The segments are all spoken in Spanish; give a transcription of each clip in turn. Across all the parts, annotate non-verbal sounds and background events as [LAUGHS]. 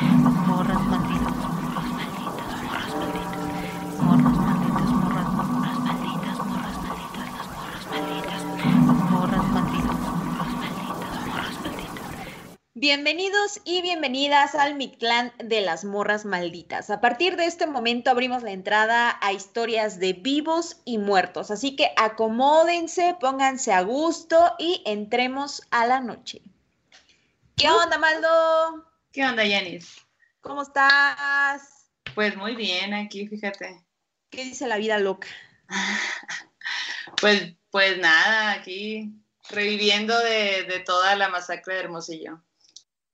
morras malditas, morras malditas, morras malditas, morras malditas, morras, morras malditas, morras malditas, las morras malditas, morras malditas, morras malditas, morras malditas. Bienvenidos y bienvenidas al Mictlán de las Morras Malditas. A partir de este momento abrimos la entrada a historias de vivos y muertos, así que acomódense, pónganse a gusto y entremos a la noche. ¿Qué onda, Maldo? ¿Qué onda, Yanis? ¿Cómo estás? Pues muy bien aquí, fíjate. ¿Qué dice la vida loca? [LAUGHS] Pues, pues nada, aquí reviviendo de, de toda la masacre de Hermosillo.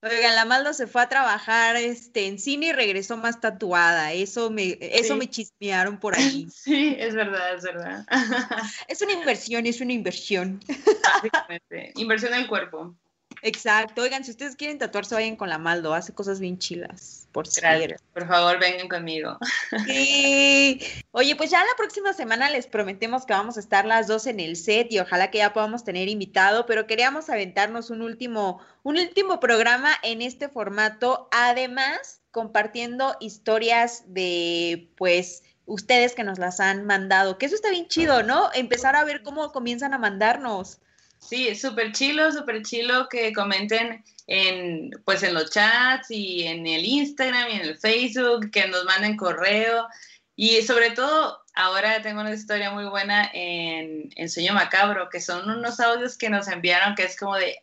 Oigan, la Maldo se fue a trabajar este, en cine y regresó más tatuada. Eso me, eso Sí. me chismearon por ahí. [LAUGHS] Sí, es verdad, es verdad. [LAUGHS] Es una inversión, es una inversión. Inversión en el cuerpo. Exacto. Oigan, si ustedes quieren tatuarse, vayan con la Maldo. Hace cosas bien chilas, por Gracias. cierto. Por favor, vengan conmigo. [LAUGHS] Sí. Oye, pues ya la próxima semana les prometemos que vamos a estar las dos en el set y ojalá que ya podamos tener invitado, pero queríamos aventarnos un último, un último programa en este formato, además compartiendo historias de, pues, ustedes que nos las han mandado, que eso está bien chido, ¿no? Empezar a ver cómo comienzan a mandarnos. Sí, súper chilo, súper chilo que comenten en, pues en los chats y en el Instagram y en el Facebook, que nos manden correo. Y sobre todo, ahora tengo una historia muy buena en, en Sueño Macabro, que son unos audios que nos enviaron que es como de,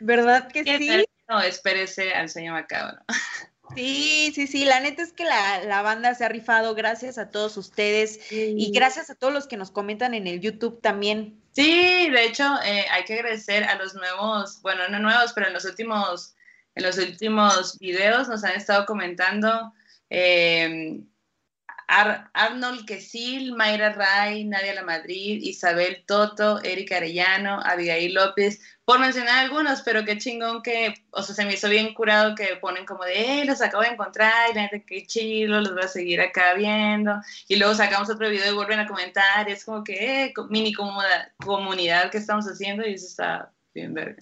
¿Verdad que ¿qué sí? No, espérese al Sueño Macabro. [LAUGHS] Sí, sí, sí, la neta es que la, la banda se ha rifado, gracias a todos ustedes y gracias a todos los que nos comentan en el YouTube también. Sí, de hecho, eh, hay que agradecer a los nuevos, bueno, no nuevos, pero en los últimos, en los últimos videos nos han estado comentando eh, Ar- Arnold Quesil, Mayra Ray, Nadia La Madrid, Isabel Toto, Erika Arellano, Abigail López, por mencionar algunos, pero qué chingón que, o sea, se me hizo bien curado que ponen como de, eh, los acabo de encontrar, y la neta, qué chido, los voy a seguir acá viendo, y luego sacamos otro video y vuelven a comentar, es como que, eh, mini comunidad que estamos haciendo, y eso está bien verga.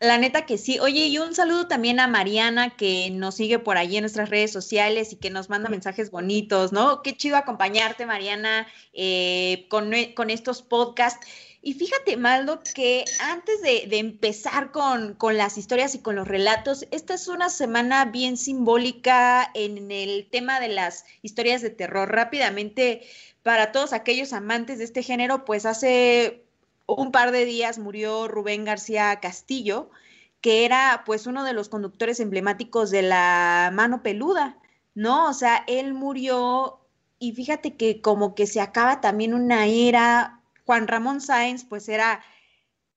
La neta que sí. Oye, y un saludo también a Mariana que nos sigue por allí en nuestras redes sociales y que nos manda mensajes bonitos, ¿no? Qué chido acompañarte, Mariana, eh, con, con estos podcasts. Y fíjate, Maldo, que antes de, de empezar con, con, las historias y con los relatos, esta es una semana bien simbólica en el tema de las historias de terror. Rápidamente, para todos aquellos amantes de este género, pues hace un par de días murió Rubén García Castillo, que era pues uno de los conductores emblemáticos de la mano peluda, ¿no? O sea, él murió y fíjate que como que se acaba también una era, Juan Ramón Sáenz pues era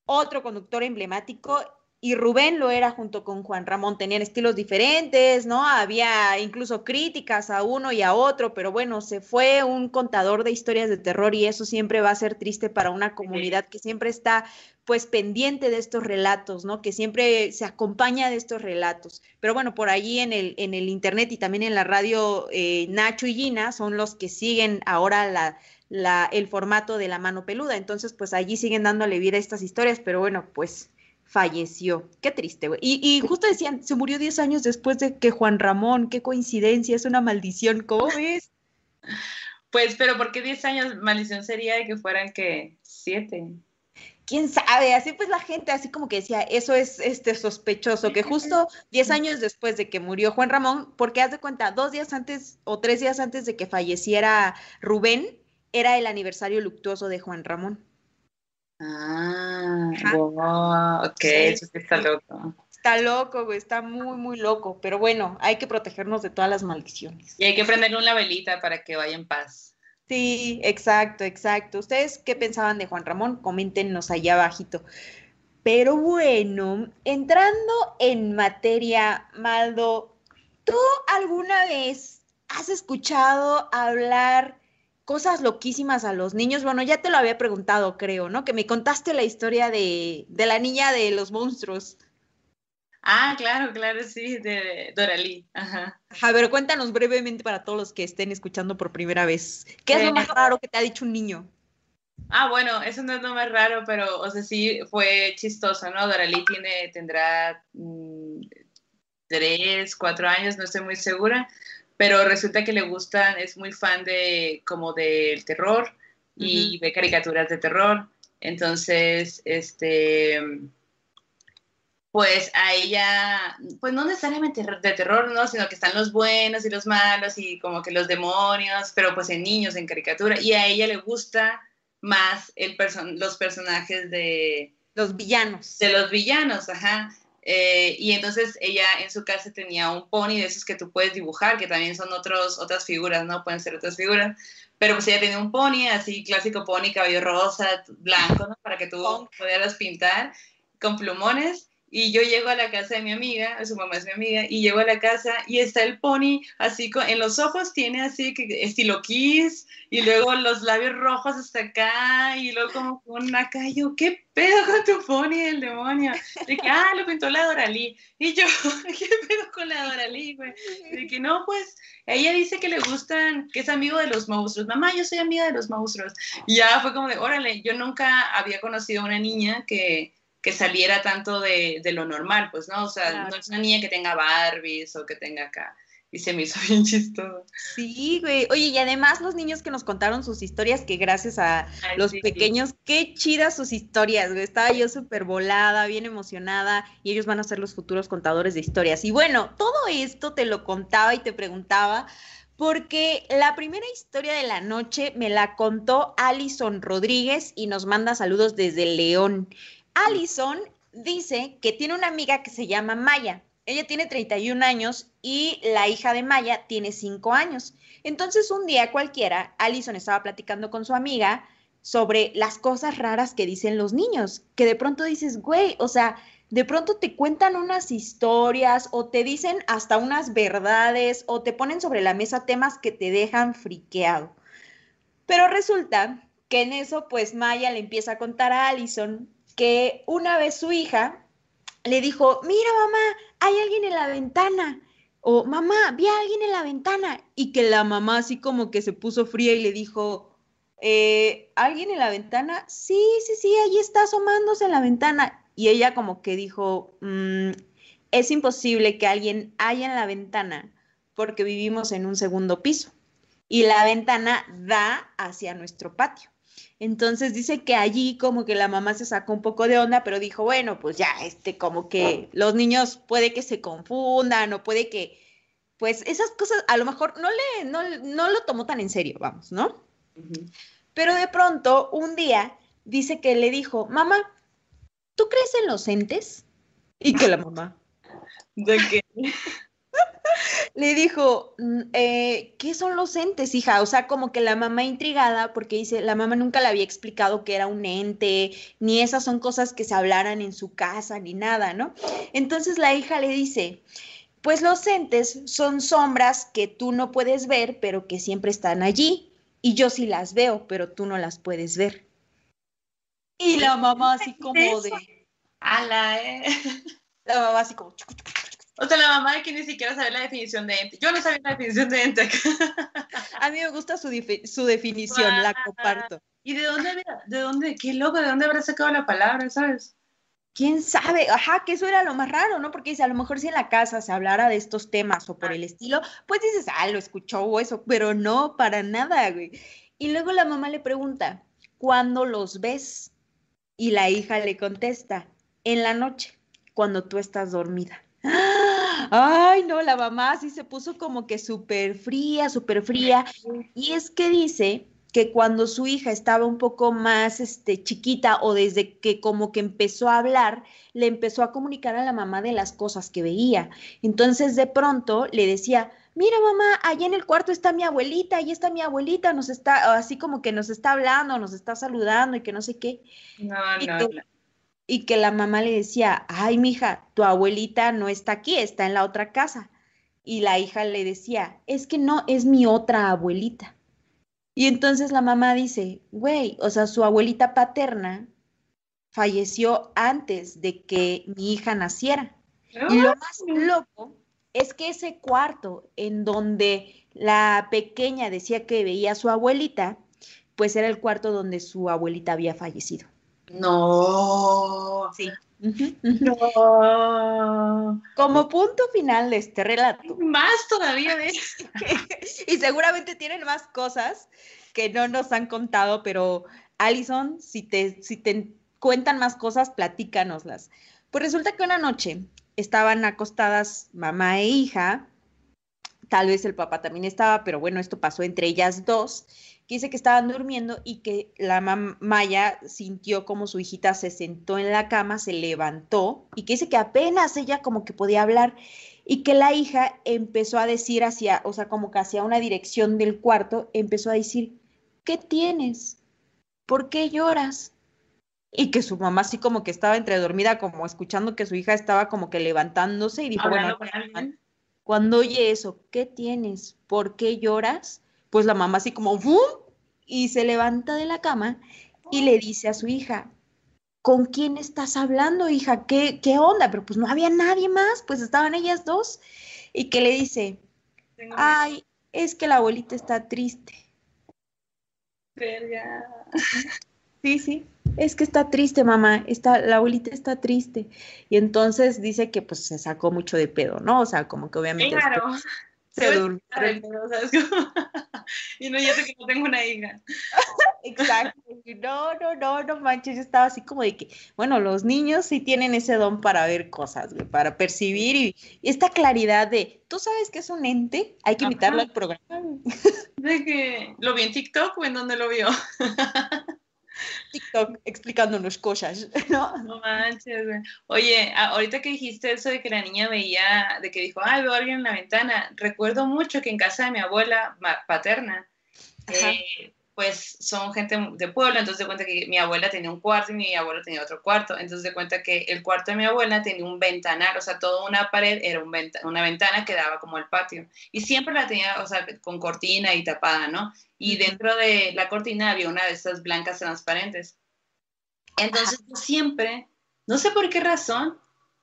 otro conductor emblemático y Rubén lo era junto con Juan Ramón, tenían estilos diferentes, ¿no? Había incluso críticas a uno y a otro, pero bueno, se fue un contador de historias de terror y eso siempre va a ser triste para una comunidad que siempre está pues pendiente de estos relatos, ¿no? Que siempre se acompaña de estos relatos. Pero bueno, por allí en el, en el internet y también en la radio, eh, Nacho y Gina son los que siguen ahora la, la, el formato de la mano peluda. Entonces, pues allí siguen dándole vida a estas historias, pero bueno, pues falleció. Qué triste, güey. Y, y, justo decían, se murió 10 años después de que Juan Ramón, qué coincidencia, es una maldición, ¿cómo [LAUGHS] ves? Pues, pero ¿por qué 10 años? Maldición sería de que fueran que 7. quién sabe, así pues la gente así como que decía, eso es este sospechoso, que justo 10 años después de que murió Juan Ramón, porque haz de cuenta, dos días antes o tres días antes de que falleciera Rubén, era el aniversario luctuoso de Juan Ramón. Ah, wow, ok, sí, eso sí está loco. Está loco, güey, está muy, muy loco, pero bueno, hay que protegernos de todas las maldiciones. Y hay que prenderle una velita para que vaya en paz. Sí, exacto, exacto. ¿Ustedes qué pensaban de Juan Ramón? Coméntenos allá abajito. Pero bueno, entrando en materia, Maldo, ¿tú alguna vez has escuchado hablar cosas loquísimas a los niños? Bueno, ya te lo había preguntado, creo, ¿no? Que me contaste la historia de, de la niña de los monstruos. Ah, claro, claro, sí, de Doralí. Ajá. A ver, cuéntanos brevemente para todos los que estén escuchando por primera vez. ¿Qué es lo más raro que te ha dicho un niño? Ah, bueno, eso no es lo más raro, pero, o sea, sí fue chistoso, ¿no? Doralí tiene, tendrá, mmm, tres, cuatro años, no estoy muy segura, pero resulta que le gustan, es muy fan de como del terror y ve caricaturas de terror. Entonces, este, pues a ella, pues no necesariamente de terror, ¿no? Sino que están los buenos y los malos y como que los demonios, pero pues en niños, en caricatura. Y a ella le gusta más el los personajes de... Los villanos. De los villanos, ajá. Eh, y entonces ella en su casa tenía un pony de esos que tú puedes dibujar, que también son otros, otras figuras, ¿no? Pueden ser otras figuras. Pero pues ella tenía un pony, así clásico pony, cabello rosa, blanco, ¿no? Para que tú pudieras pintar con plumones. Y yo llego a la casa de mi amiga, su mamá es mi amiga, y llego a la casa y está el pony así, con, en los ojos tiene así que estilo kiss, y luego los labios rojos hasta acá, y luego como con acá, yo, ¿qué pedo con tu pony, el demonio? De que, ah, lo pintó la Doralí. Y yo, [LAUGHS] ¿qué pedo con la Doralí, güey? De que no, pues, ella dice que le gustan, que es amigo de los monstruos. Mamá, yo soy amiga de los monstruos. Y ya fue como de, órale, yo nunca había conocido a una niña que que saliera tanto de, de, lo normal, pues, ¿no? O sea, no es una niña que tenga Barbies o que tenga acá. Y se me hizo [LAUGHS] bien chistoso. Sí, güey. Oye, y además los niños que nos contaron sus historias, que gracias a los pequeños, qué chidas sus historias, güey. Estaba yo súper volada, bien emocionada, y ellos van a ser los futuros contadores de historias. Y bueno, todo esto te lo contaba y te preguntaba, porque la primera historia de la noche me la contó Alison Rodríguez y nos manda saludos desde León. Allison dice que tiene una amiga que se llama Maya. Ella tiene 31 años y la hija de Maya tiene 5 años. Entonces un día cualquiera, Allison estaba platicando con su amiga sobre las cosas raras que dicen los niños, que de pronto dices, güey, o sea, de pronto te cuentan unas historias o te dicen hasta unas verdades o te ponen sobre la mesa temas que te dejan friqueado. Pero resulta que en eso, pues Maya le empieza a contar a Allison que una vez su hija le dijo, mira mamá, hay alguien en la ventana. O mamá, vi a alguien en la ventana. Y que la mamá así como que se puso fría y le dijo, eh, ¿alguien en la ventana? Sí, sí, sí, ahí está asomándose en la ventana. Y ella como que dijo, mm, es imposible que alguien haya en la ventana porque vivimos en un segundo piso. Y la ventana da hacia nuestro patio. Entonces dice que allí como que la mamá se sacó un poco de onda, pero dijo, bueno, pues ya, este, como que los niños puede que se confundan o puede que, pues esas cosas a lo mejor no le, no, lo tomó tan en serio, vamos, ¿no? Pero de pronto, un día, dice que le dijo, mamá, ¿tú crees en los entes? Y que la mamá. [LAUGHS] ¿De qué? Le dijo, mm, eh, ¿qué son los entes, hija? O sea, como que la mamá intrigada, porque dice, la mamá nunca le había explicado que era un ente, ni esas son cosas que se hablaran en su casa, ni nada, ¿no? Entonces la hija le dice, pues los entes son sombras que tú no puedes ver, pero que siempre están allí, y yo sí las veo, pero tú no las puedes ver. Y la mamá así [LAUGHS] como de... Ala, eh. [LAUGHS] La mamá así como... O sea, la mamá de que ni siquiera sabe la definición de ente. Yo no sabía la definición de ente. [LAUGHS] A mí me gusta su, su definición, la comparto. ¿Y de dónde, de dónde, qué loco, de dónde habrá sacado la palabra, sabes? ¿Quién sabe? Ajá, que eso era lo más raro, ¿no? Porque dice, a lo mejor si en la casa se hablara de estos temas o por el estilo, pues dices, ah, lo escuchó o eso, pero no, para nada, güey. Y luego la mamá le pregunta, ¿cuándo los ves? Y la hija le contesta, en la noche, cuando tú estás dormida. Ay, no, la mamá sí se puso como que súper fría, súper fría. Y es que dice que cuando su hija estaba un poco más este, chiquita o desde que como que empezó a hablar, le empezó a comunicar a la mamá de las cosas que veía. Entonces de pronto le decía, mira mamá, allá en el cuarto está mi abuelita, ahí está mi abuelita, nos está, así como que nos está hablando, nos está saludando y que no sé qué. No, no, no y que la mamá le decía, ay, mija, tu abuelita no está aquí, está en la otra casa. Y la hija le decía, es que no, es mi otra abuelita. Y entonces la mamá dice, güey, o sea, su abuelita paterna falleció antes de que mi hija naciera. Y lo más loco es que ese cuarto en donde la pequeña decía que veía a su abuelita, pues era el cuarto donde su abuelita había fallecido. No. Sí. No. Como punto final de este relato, Más todavía de [LAUGHS] y seguramente tienen más cosas que no nos han contado, pero Alison, si te, si te cuentan más cosas, platícanoslas. Pues resulta que una noche estaban acostadas mamá e hija, tal vez el papá también estaba, pero bueno, esto pasó entre ellas dos, que dice que estaban durmiendo y que la mam- Maya sintió como su hijita se sentó en la cama, se levantó y que dice que apenas ella como que podía hablar y que la hija empezó a decir hacia, o sea, como que hacia una dirección del cuarto, empezó a decir, ¿qué tienes? ¿Por qué lloras? Y que su mamá así como que estaba entre dormida, como escuchando que su hija estaba como que levantándose y dijo, Hablando bueno, cuando oye eso, ¿qué tienes? ¿Por qué lloras? Pues la mamá así como ¡bum! y se levanta de la cama y le dice a su hija, ¿con quién estás hablando, hija? ¿Qué, qué onda? Pero pues no había nadie más, pues estaban ellas dos. Y que le dice, ay, es que la abuelita está triste. verga. Sí, sí, es que está triste, mamá, está, la abuelita está triste. Y entonces dice que pues se sacó mucho de pedo, ¿no? O sea, como que obviamente Claro. Se durmió. [LAUGHS] Y no, yo sé que no tengo una hija. [LAUGHS] Exacto. No, no, no, no manches. Yo estaba así como de que, bueno, los niños sí tienen ese don para ver cosas, güey, para percibir y, y esta claridad de, ¿tú sabes que es un ente? Hay que invitarlo Ajá. al programa. De que lo vi en TikTok o en dónde lo vio. [LAUGHS] TikTok explicándonos cosas, ¿no? No manches, güey. Oye, ahorita que dijiste eso de que la niña veía, de que dijo, ay, veo a alguien en la ventana, recuerdo mucho que en casa de mi abuela paterna, eh, pues son gente de pueblo, entonces de cuenta que mi abuela tenía un cuarto y mi abuelo tenía otro cuarto, entonces de cuenta que el cuarto de mi abuela tenía un ventanal, o sea, toda una pared era un venta- una ventana que daba como al patio, y siempre la tenía, o sea, con cortina y tapada, ¿no? Y dentro de la cortina había una de estas blancas transparentes. Entonces yo siempre, no sé por qué razón,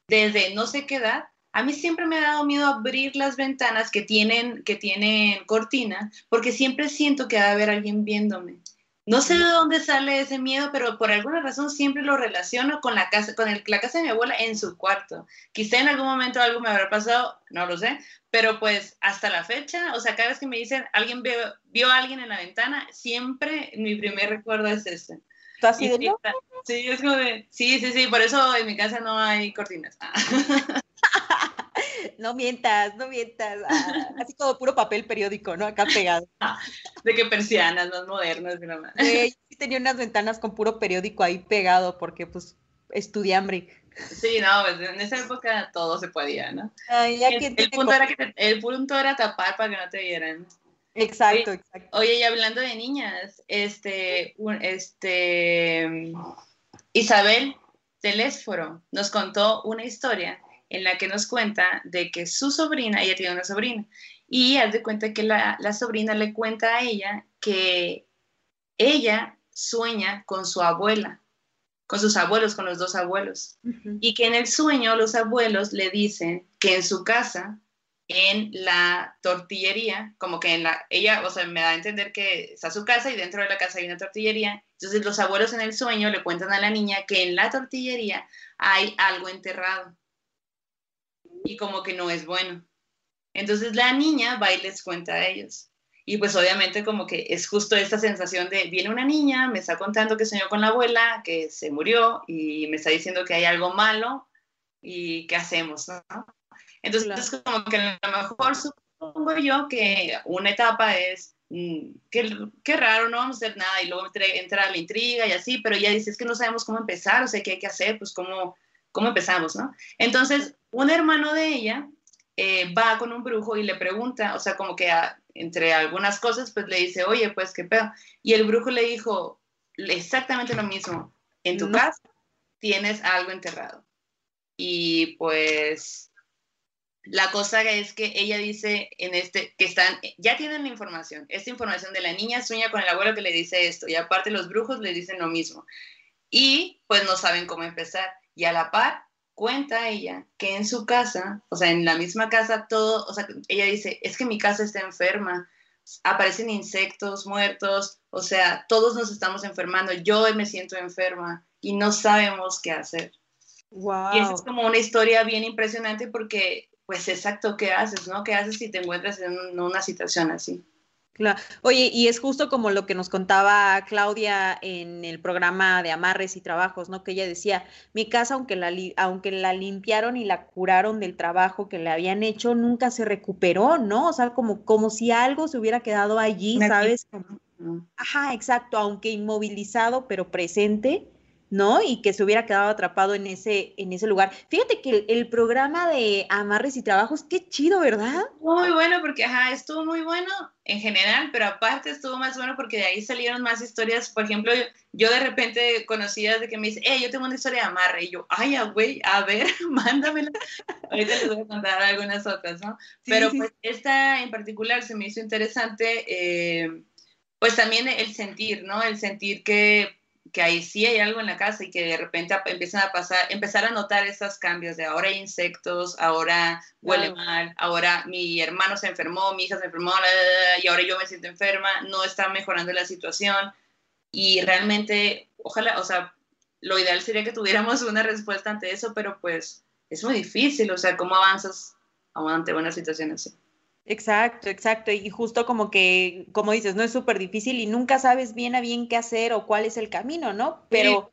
desde no sé qué edad, a mí siempre me ha dado miedo abrir las ventanas que tienen, que tienen cortina, porque siempre siento que va a haber alguien viéndome. No sé de dónde sale ese miedo, pero por alguna razón siempre lo relaciono con la casa, con el- la casa de mi abuela en su cuarto. Quizá en algún momento algo me habrá pasado, no lo sé, pero pues hasta la fecha, o sea, cada vez que me dicen alguien vio, vio a alguien en la ventana, siempre mi primer recuerdo es ese. ¿Tú así de sí, sí, es como de, sí, sí, sí, por eso en mi casa no hay cortinas. [LAUGHS] No mientas, no mientas. Ah, así como puro papel periódico, ¿no? Acá pegado. [LAUGHS] de que persianas más modernas, mamá. Sí tenía unas ventanas con puro periódico ahí pegado porque pues estudié hambre. Sí, no, pues en esa época todo se podía, ¿no? Ay, ya El, punto era que te- el punto era tapar para que no te vieran. Exacto, exacto. Oye, y hablando de niñas, este, este, Isabel Telésforo nos contó una historia en la que nos cuenta de que su sobrina, ella tiene una sobrina, y haz de cuenta que la, la sobrina le cuenta a ella que ella sueña con su abuela, con sus abuelos, con los dos abuelos y que en el sueño los abuelos le dicen que en su casa, en la tortillería, como que en la, ella, o sea, me da a entender que está su casa y dentro de la casa hay una tortillería, entonces los abuelos en el sueño le cuentan a la niña que en la tortillería hay algo enterrado y como que no es bueno. Entonces la niña va y les cuenta a ellos. Y pues obviamente como que es justo esta sensación de, viene una niña, me está contando que soñó con la abuela, que se murió y me está diciendo que hay algo malo y qué hacemos, ¿no? Entonces como que a lo mejor supongo yo que una etapa es, mm, qué, qué raro, no vamos a hacer nada y luego entra, entra la intriga y así, pero ella dice, es que no sabemos cómo empezar, o sea, qué hay que hacer, pues cómo, cómo empezamos, ¿no? Entonces, un hermano de ella eh, va con un brujo y le pregunta, o sea, como que a- entre algunas cosas, pues le dice, oye, pues qué pedo. Y el brujo le dijo exactamente lo mismo, en tu No. casa tienes algo enterrado. Y pues la cosa es que ella dice en este que están ya tienen la información, esta información de la niña sueña con el abuelo que le dice esto y aparte los brujos le dicen lo mismo. Y pues no saben cómo empezar y a la par cuenta ella que en su casa, o sea, en la misma casa todo, o sea, ella dice, es que mi casa está enferma, aparecen insectos muertos, o sea, todos nos estamos enfermando, yo me siento enferma y no sabemos qué hacer. Wow. Y esa es como una historia bien impresionante porque, pues, exacto, ¿qué haces, no? ¿Qué haces si te encuentras en una situación así? Claro. Oye, y es justo como lo que nos contaba Claudia en el programa de amarres y trabajos, ¿no? Que ella decía, mi casa, aunque la, aunque la limpiaron y la curaron del trabajo que le habían hecho, nunca se recuperó, ¿no? O sea, como, como si algo se hubiera quedado allí, ¿sabes? Ajá, exacto, aunque inmovilizado, pero presente ¿no? Y que se hubiera quedado atrapado en ese, en ese lugar. Fíjate que el, programa de amarres y trabajos, qué chido, ¿verdad? Muy bueno, porque ajá, estuvo muy bueno en general, pero aparte estuvo más bueno porque de ahí salieron más historias. Por ejemplo, yo, de repente conocía de que me dice, eh, yo tengo una historia de amarre. Y yo, ay, güey, a ver, [LAUGHS] mándamela. Ahorita les voy a contar algunas otras, ¿no? pero pues esta en particular se me hizo interesante, eh, pues también el sentir, ¿no? El sentir que que ahí sí hay algo en la casa y que de repente empiezan a pasar, empezar a notar esos cambios de ahora hay insectos, ahora huele mal, ahora mi hermano se enfermó, mi hija se enfermó, y ahora yo me siento enferma, no está mejorando la situación y realmente, ojalá, o sea, lo ideal sería que tuviéramos una respuesta ante eso, pero pues es muy difícil, o sea, ¿cómo avanzas ante una situación así? Exacto, exacto. Y justo como que, como dices, no es súper difícil y nunca sabes bien a bien qué hacer o cuál es el camino, ¿no? Pero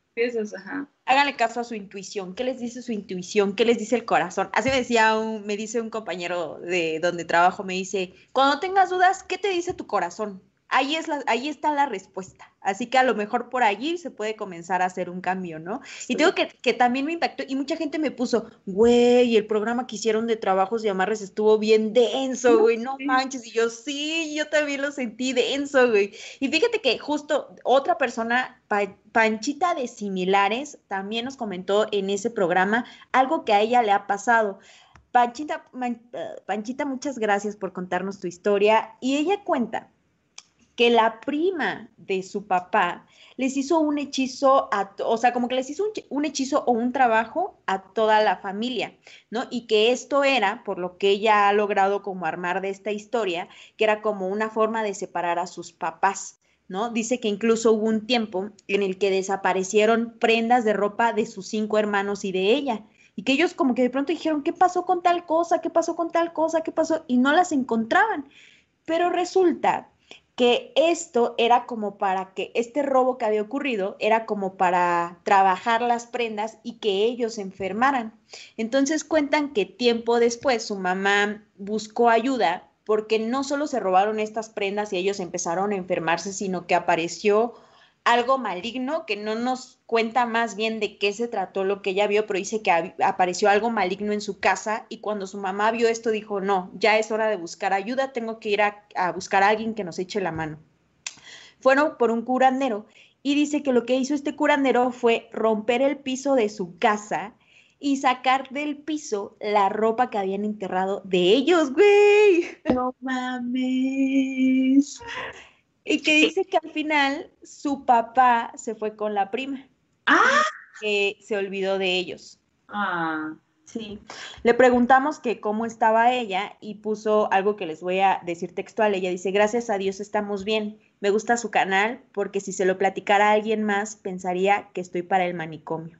háganle caso a su intuición. ¿Qué les dice su intuición? ¿Qué les dice el corazón? Así me decía un, me dice un compañero de donde trabajo, me dice, cuando tengas dudas, ¿qué te dice tu corazón? Ahí, es la, ahí está la respuesta. Así que a lo mejor por allí se puede comenzar a hacer un cambio, ¿no? Y tengo que, que también me impactó, y mucha gente me puso, güey, el programa que hicieron de trabajos y amarres estuvo bien denso, güey, no manches. Y yo, sí, yo también lo sentí denso, güey. Y fíjate que justo otra persona, Panchita de Similares, también nos comentó en ese programa algo que a ella le ha pasado. Panchita, Panchita, muchas gracias por contarnos tu historia. Y ella cuenta que la prima de su papá les hizo un hechizo, a, o sea, como que les hizo un, hechizo o un trabajo a toda la familia, ¿no? Y que esto era, por lo que ella ha logrado como armar de esta historia, que era como una forma de separar a sus papás. ¿No? Dice que incluso hubo un tiempo en el que desaparecieron prendas de ropa de sus cinco hermanos y de ella, y que ellos como que de pronto dijeron, ¿qué pasó con tal cosa? ¿Qué pasó con tal cosa? ¿Qué pasó? Y no las encontraban. Pero resulta que esto era como para que este robo que había ocurrido era como para trabajar las prendas y que ellos se enfermaran. Entonces cuentan que tiempo después su mamá buscó ayuda porque no solo se robaron estas prendas y ellos empezaron a enfermarse, sino que apareció algo maligno que no nos cuenta más bien de qué se trató lo que ella vio, pero dice que apareció algo maligno en su casa y cuando su mamá vio esto dijo, no, ya es hora de buscar ayuda, tengo que ir a, buscar a alguien que nos eche la mano. Fueron por un curandero y dice que lo que hizo este curandero fue romper el piso de su casa y sacar del piso la ropa que habían enterrado de ellos, güey. No mames. Y que dice que al final su papá se fue con la prima. Ah. Que se olvidó de ellos. Ah. Sí. Le preguntamos que cómo estaba ella y puso algo que les voy a decir textual. Ella dice, gracias a Dios estamos bien. Me gusta su canal porque si se lo platicara a alguien más pensaría que estoy para el manicomio.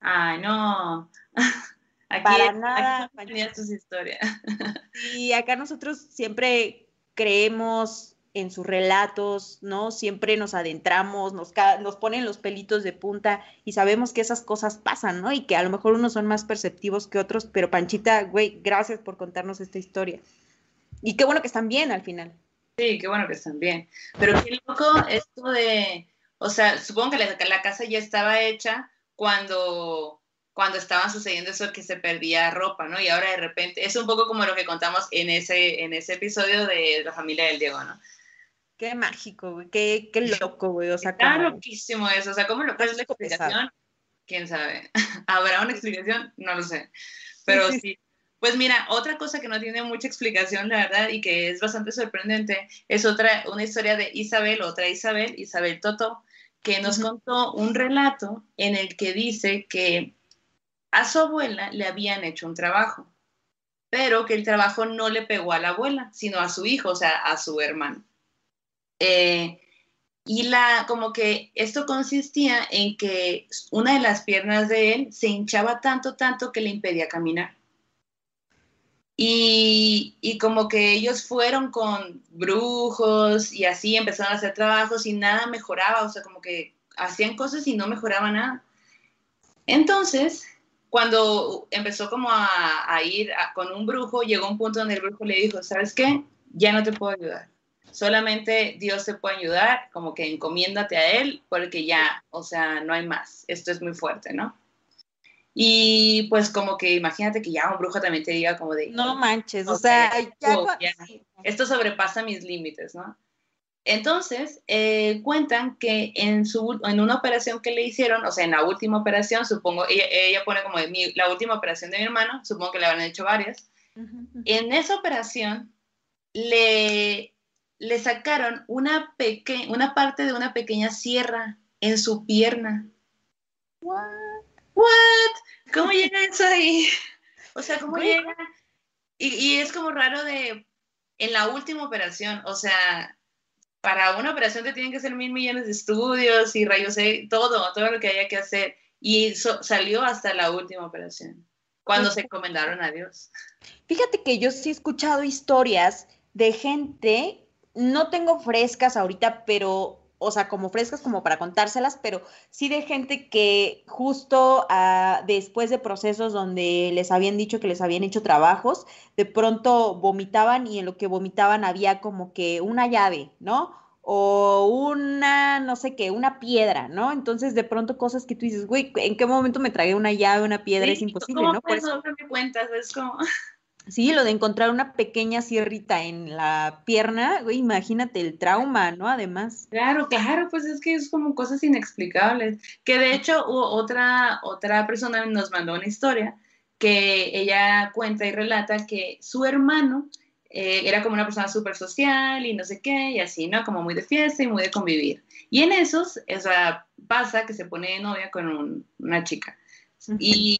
Ay, no. [LAUGHS] Aquí, para nada. Aquí tus historias. [LAUGHS] Y acá nosotros siempre creemos en sus relatos, ¿no? Siempre nos adentramos, nos, nos ponen los pelitos de punta y sabemos que esas cosas pasan, ¿no? Y que a lo mejor unos son más perceptivos que otros, pero Panchita, güey, gracias por contarnos esta historia. Y qué bueno que están bien al final. Sí, qué bueno que están bien. Pero qué loco esto de, o sea, supongo que la, casa ya estaba hecha cuando cuando estaban sucediendo eso que se perdía ropa, ¿no? Y ahora de repente, es un poco como lo que contamos en ese, en ese episodio de la familia del Diego, ¿no? Qué mágico, güey. Qué, qué loco, güey. O sea, Está loquísimo eso. O sea, ¿cómo lo es la explicación? ¿Quién sabe? [LAUGHS] ¿Habrá una explicación? No lo sé. Pero sí, Pues mira, otra cosa que no tiene mucha explicación, la verdad, y que es bastante sorprendente, es otra, una historia de Isabel, otra Isabel, Isabel Toto, que nos contó un relato en el que dice que a su abuela le habían hecho un trabajo, pero que el trabajo no le pegó a la abuela, sino a su hijo, o sea, a su hermano. Eh, y la, como que esto consistía en que una de las piernas de él se hinchaba tanto, tanto que le impedía caminar. Y, y, como que ellos fueron con brujos y así empezaron a hacer trabajos y nada mejoraba, o sea, como que hacían cosas y no mejoraba nada. Entonces, cuando empezó como a, a ir con un brujo, llegó un punto donde el brujo le dijo, ¿sabes qué? Ya no te puedo ayudar. Solamente Dios te puede ayudar, como que encomiéndate a Él, porque ya, o sea, no hay más. Esto es muy fuerte, ¿no? Y pues como que imagínate que ya un brujo también te diga como de... No manches, o, sea, ya, esto sobrepasa mis límites, ¿no? Entonces, eh, cuentan que en, su, en una operación que le hicieron, o sea, en la última operación, supongo, ella, ella pone como de la última operación de mi hermano, supongo que le habrán hecho varias, en esa operación le, le sacaron una, peque una parte de una pequeña sierra en su pierna. What? What? ¿Cómo llega eso ahí? [LAUGHS] O sea, ¿cómo llega? Y, y, es como raro de, en la última operación, o sea, para una operación te tienen que hacer mil millones de estudios y rayos, todo, todo lo que haya que hacer. Y salió hasta la última operación, cuando se encomendaron a Dios. Fíjate que yo sí he escuchado historias de gente, no tengo frescas ahorita, pero o sea, como frescas como para contárselas, pero sí de gente que justo uh, después de procesos donde les habían dicho que les habían hecho trabajos, de pronto vomitaban y en lo que vomitaban había como que una llave, ¿no? O una, no sé qué, una piedra, ¿no? Entonces de pronto cosas que tú dices, güey, ¿en qué momento me tragué una llave, una piedra? Sí, es imposible, ¿no? Por eso me cuentas, es como... Sí, lo de encontrar una pequeña sierrita en la pierna, güey, imagínate el trauma, ¿no? Además. Claro, claro, pues es que es como cosas inexplicables. Que de hecho otra, otra persona nos mandó una historia que ella cuenta y relata que su hermano eh, era como una persona súper social y no sé qué, y así, ¿no? Como muy de fiesta y muy de convivir. Y en esos, o sea, pasa que se pone de novia con un, una chica. y,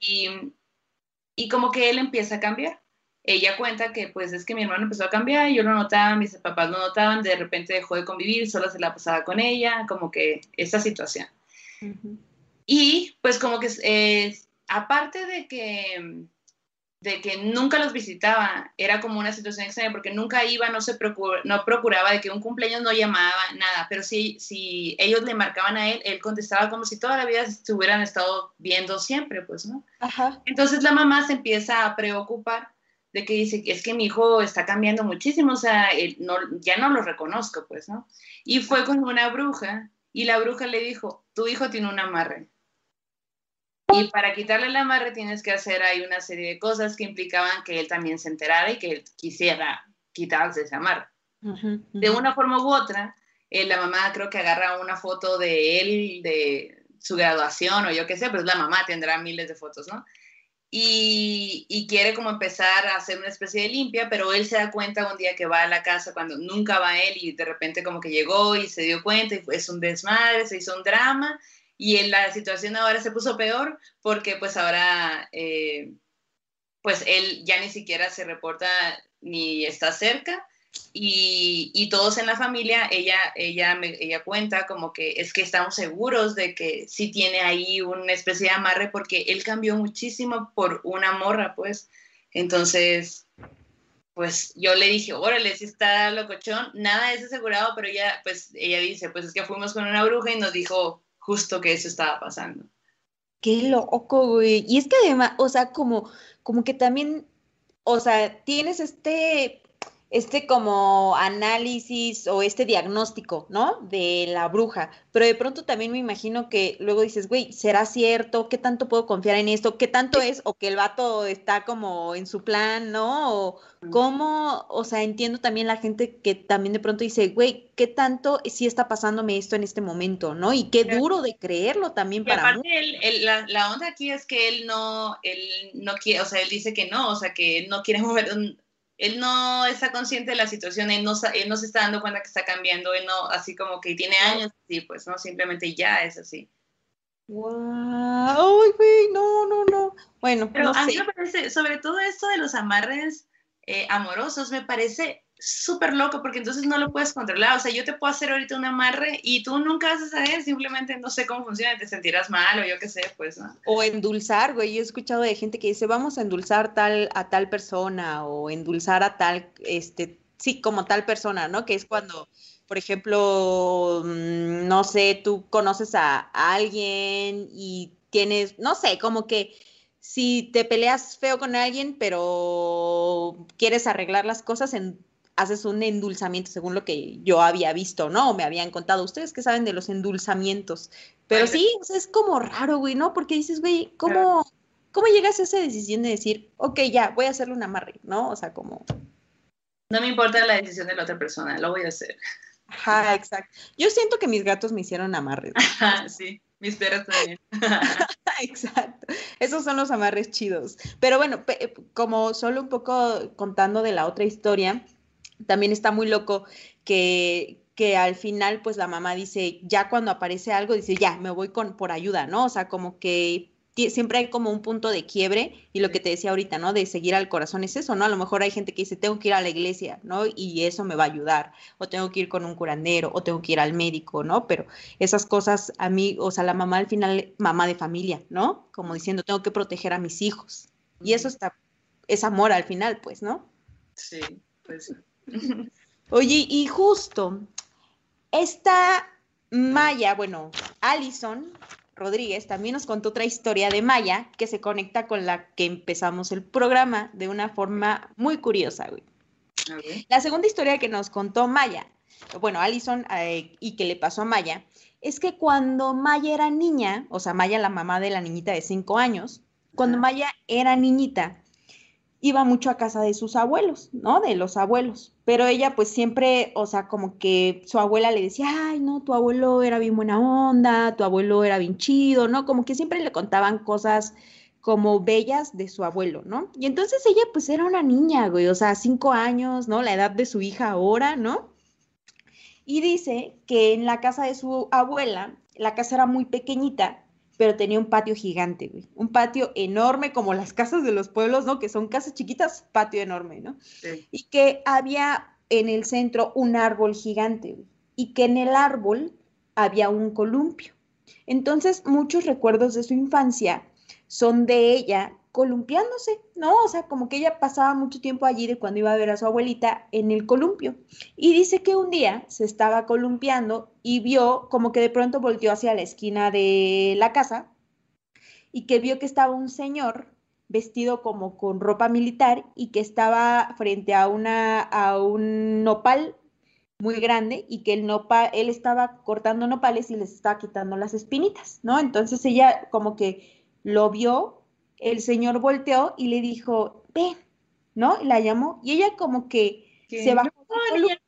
y como que él empieza a cambiar ella cuenta que pues es que mi hermano empezó a cambiar, yo lo notaba, mis papás lo notaban, de repente dejó de convivir, solo se la pasaba con ella, como que esa situación. Y pues como que eh, aparte de que de que nunca los visitaba, era como una situación extraña porque nunca iba, no se no procuraba de que un cumpleaños no llamaba, nada, pero si, si ellos le marcaban a él, él contestaba como si toda la vida se hubieran estado viendo siempre, pues, ¿no? Entonces la mamá se empieza a preocupar de que dice, es que mi hijo está cambiando muchísimo, o sea, no, ya no lo reconozco, pues, ¿no? Y fue con una bruja y la bruja le dijo, tu hijo tiene un amarre. Y para quitarle el amarre tienes que hacer ahí una serie de cosas que implicaban que él también se enterara y que él quisiera quitarse ese amarre. De una forma u otra, eh, la mamá creo que agarra una foto de él, de su graduación o yo qué sé, pues la mamá tendrá miles de fotos, ¿no? Y, quiere como empezar a hacer una especie de limpia, pero él se da cuenta un día que va a la casa cuando nunca va él y de repente como que llegó y se dio cuenta y es un desmadre, se hizo un drama y en la situación ahora se puso peor porque pues ahora eh, pues él ya ni siquiera se reporta ni está cerca y, todos en la familia, ella, ella, ella cuenta como que es que estamos seguros de que sí tiene ahí una especie de amarre porque él cambió muchísimo por una morra, pues. Entonces, pues yo le dije, órale, si está locochón, nada es asegurado, pero ella, pues ella dice, pues es que fuimos con una bruja y nos dijo justo que eso estaba pasando. Qué loco, güey. Y es que además, o sea, como, como que también, o sea, tienes este este como análisis o este diagnóstico, ¿no? De la bruja. Pero de pronto también me imagino que luego dices, güey, ¿será cierto? ¿Qué tanto puedo confiar en esto? ¿Qué tanto es? O que el vato está como en su plan, ¿no? O cómo, o sea, entiendo también la gente que también de pronto dice, güey, ¿qué tanto sí está pasándome esto en este momento, ¿no? Y qué duro de creerlo también para aparte la, la, onda aquí es que él no, él no quiere, o sea, él dice que no, o sea, que él no quiere [LAUGHS] mover él no está consciente de la situación, él no, él no se está dando cuenta que está cambiando, él no, así como que tiene años, sí, pues no, simplemente ya es así. ¡Wow! ¡Ay, güey! No, no, no. Bueno, pero a mí me parece, sobre todo esto de los amarres eh, amorosos, me parece súper loco porque entonces no lo puedes controlar. O sea, yo te puedo hacer ahorita un amarre y tú nunca vas a saber, simplemente no sé cómo funciona, te sentirás mal o yo qué sé, pues, ¿no? O endulzar, güey. Yo he escuchado de gente que dice, vamos a endulzar tal, a tal persona o endulzar a tal, este, sí, como tal persona, ¿no? Que es cuando, por ejemplo, mm, no sé, tú conoces a, alguien y tienes, no sé, como que si te peleas feo con alguien, pero quieres arreglar las cosas, en, haces un endulzamiento, según lo que yo había visto, ¿no? O me habían contado. Ustedes que saben de los endulzamientos. Pero sí, o sea, es como raro, güey, ¿no? Porque dices, güey, ¿cómo, ¿cómo llegas a esa decisión de decir, ok, ya, voy a hacerle un amarre, ¿no? O sea, como... No me importa la decisión de la otra persona, lo voy a hacer. Ajá, exacto. Yo siento que mis gatos me hicieron amarres. sí, mis perros también. [LAUGHS] Exacto. Esos son los amarres chidos. Pero bueno, como solo un poco contando de la otra historia, también está muy loco que, que al final, pues la mamá dice, ya cuando aparece algo, dice, ya, me voy con, por ayuda, ¿no? O sea, como que siempre hay como un punto de quiebre y lo que te decía ahorita, ¿no? De seguir al corazón es eso, ¿no? A lo mejor hay gente que dice, tengo que ir a la iglesia, ¿no? Y eso me va a ayudar, o tengo que ir con un curandero, o tengo que ir al médico, ¿no? Pero esas cosas a mí, o sea, la mamá al final, mamá de familia, ¿no? Como diciendo, tengo que proteger a mis hijos. Y eso está, es amor al final, pues, ¿no? Sí, pues. Oye, y justo, esta Maya, bueno, Allison, Rodríguez también nos contó otra historia de Maya que se conecta con la que empezamos el programa de una forma muy curiosa, güey. La segunda historia que nos contó Maya, bueno, Allison, eh, y que le pasó a Maya, es que cuando Maya era niña, o sea, Maya, la mamá de la niñita de cinco años, cuando Maya era niñita, iba mucho a casa de sus abuelos, ¿no? De los abuelos. Pero ella pues siempre, o sea, como que su abuela le decía, ay, no, tu abuelo era bien buena onda, tu abuelo era bien chido, ¿no? Como que siempre le contaban cosas como bellas de su abuelo, ¿no? Y entonces ella pues era una niña, güey, o sea, cinco años, ¿no? La edad de su hija ahora, ¿no? Y dice que en la casa de su abuela, la casa era muy pequeñita, pero tenía un patio gigante, güey. Un patio enorme como las casas de los pueblos, ¿no? Que son casas chiquitas, patio enorme, ¿no? Sí. Y que había en el centro un árbol gigante, güey. Y que en el árbol había un columpio. Entonces, muchos recuerdos de su infancia son de ella columpiándose, ¿no? O sea, como que ella pasaba mucho tiempo allí de cuando iba a ver a su abuelita en el columpio. Y dice que un día se estaba columpiando y vio como que de pronto volteó hacia la esquina de la casa y que vio que estaba un señor vestido como con ropa militar y que estaba frente a una a un nopal muy grande y que el nopal él estaba cortando nopales y les estaba quitando las espinitas, ¿no? Entonces ella como que lo vio el señor volteó y le dijo, ven, ¿no? la llamó y ella como que se baja del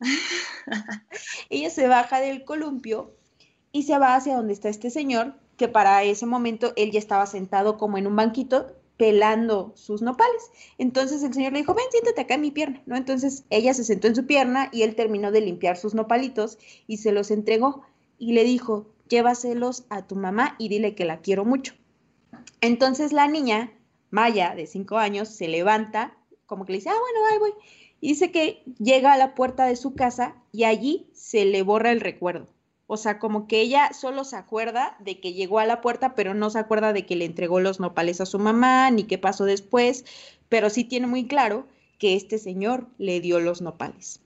[LAUGHS] ella se baja del columpio y se va hacia donde está este señor, que para ese momento él ya estaba sentado como en un banquito pelando sus nopales. Entonces el señor le dijo, ven, siéntate acá en mi pierna, ¿no? Entonces ella se sentó en su pierna y él terminó de limpiar sus nopalitos y se los entregó y le dijo, llévaselos a tu mamá y dile que la quiero mucho. Entonces la niña, Maya, de cinco años, se levanta, como que le dice, ah, bueno, ahí voy. Y dice que llega a la puerta de su casa y allí se le borra el recuerdo. O sea, como que ella solo se acuerda de que llegó a la puerta, pero no se acuerda de que le entregó los nopales a su mamá, ni qué pasó después, pero sí tiene muy claro que este señor le dio los nopales.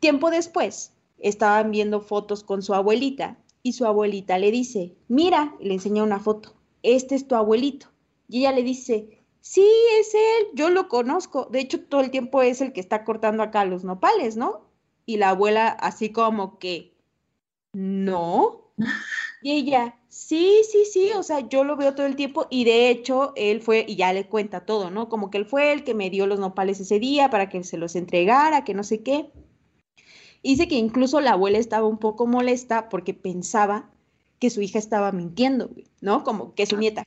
Tiempo después, estaban viendo fotos con su abuelita y su abuelita le dice, mira, le enseña una foto este es tu abuelito. Y ella le dice, sí, es él, yo lo conozco. De hecho, todo el tiempo es el que está cortando acá los nopales, ¿no? Y la abuela así como que, no. Y ella, sí, sí, sí, o sea, yo lo veo todo el tiempo y de hecho él fue, y ya le cuenta todo, ¿no? Como que él fue el que me dio los nopales ese día para que se los entregara, que no sé qué. dice que incluso la abuela estaba un poco molesta porque pensaba que su hija estaba mintiendo, ¿no? Como que su nieta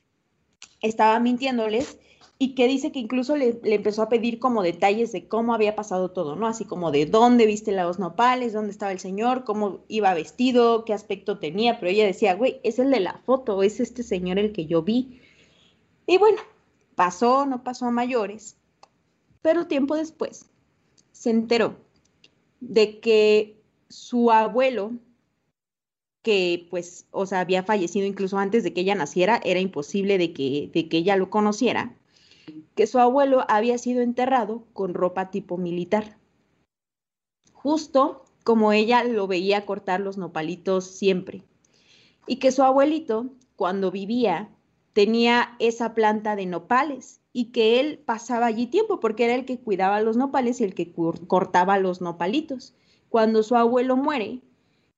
estaba mintiéndoles y que dice que incluso le, empezó a pedir como detalles de cómo había pasado todo, ¿no? Así como de dónde viste los nopales, dónde estaba el señor, cómo iba vestido, qué aspecto tenía, pero ella decía, güey, es el de la foto, es este señor el que yo vi. Y bueno, pasó, no pasó a mayores, pero tiempo después se enteró de que su abuelo, que pues, o sea, había fallecido incluso antes de que ella naciera, era imposible de que, de que ella lo conociera, que su abuelo había sido enterrado con ropa tipo militar. Justo como ella lo veía cortar los nopalitos siempre. Y que su abuelito, cuando vivía, tenía esa planta de nopales y que él pasaba allí tiempo porque era el que cuidaba los nopales y el que cortaba los nopalitos. Cuando su abuelo muere,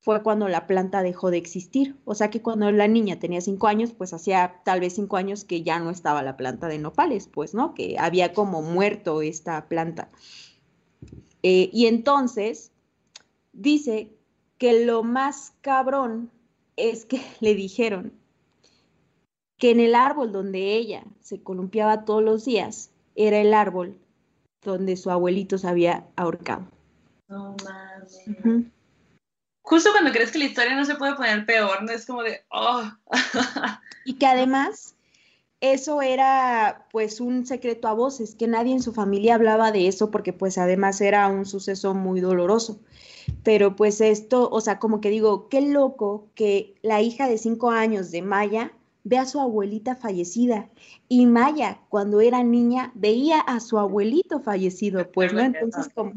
fue cuando la planta dejó de existir. O sea que cuando la niña tenía cinco años, pues hacía tal vez cinco años que ya no estaba la planta de nopales, pues, ¿no? Que había como muerto esta planta. Eh, y entonces dice que lo más cabrón es que [LAUGHS] le dijeron que en el árbol donde ella se columpiaba todos los días era el árbol donde su abuelito se había ahorcado. No mames. Justo cuando crees que la historia no se puede poner peor, ¿no? Es como de, oh. [LAUGHS] y que además eso era pues un secreto a voces, que nadie en su familia hablaba de eso porque pues además era un suceso muy doloroso. Pero pues esto, o sea, como que digo, qué loco que la hija de cinco años de Maya ve a su abuelita fallecida. Y Maya, cuando era niña, veía a su abuelito fallecido, pues, ¿no? Entonces, como,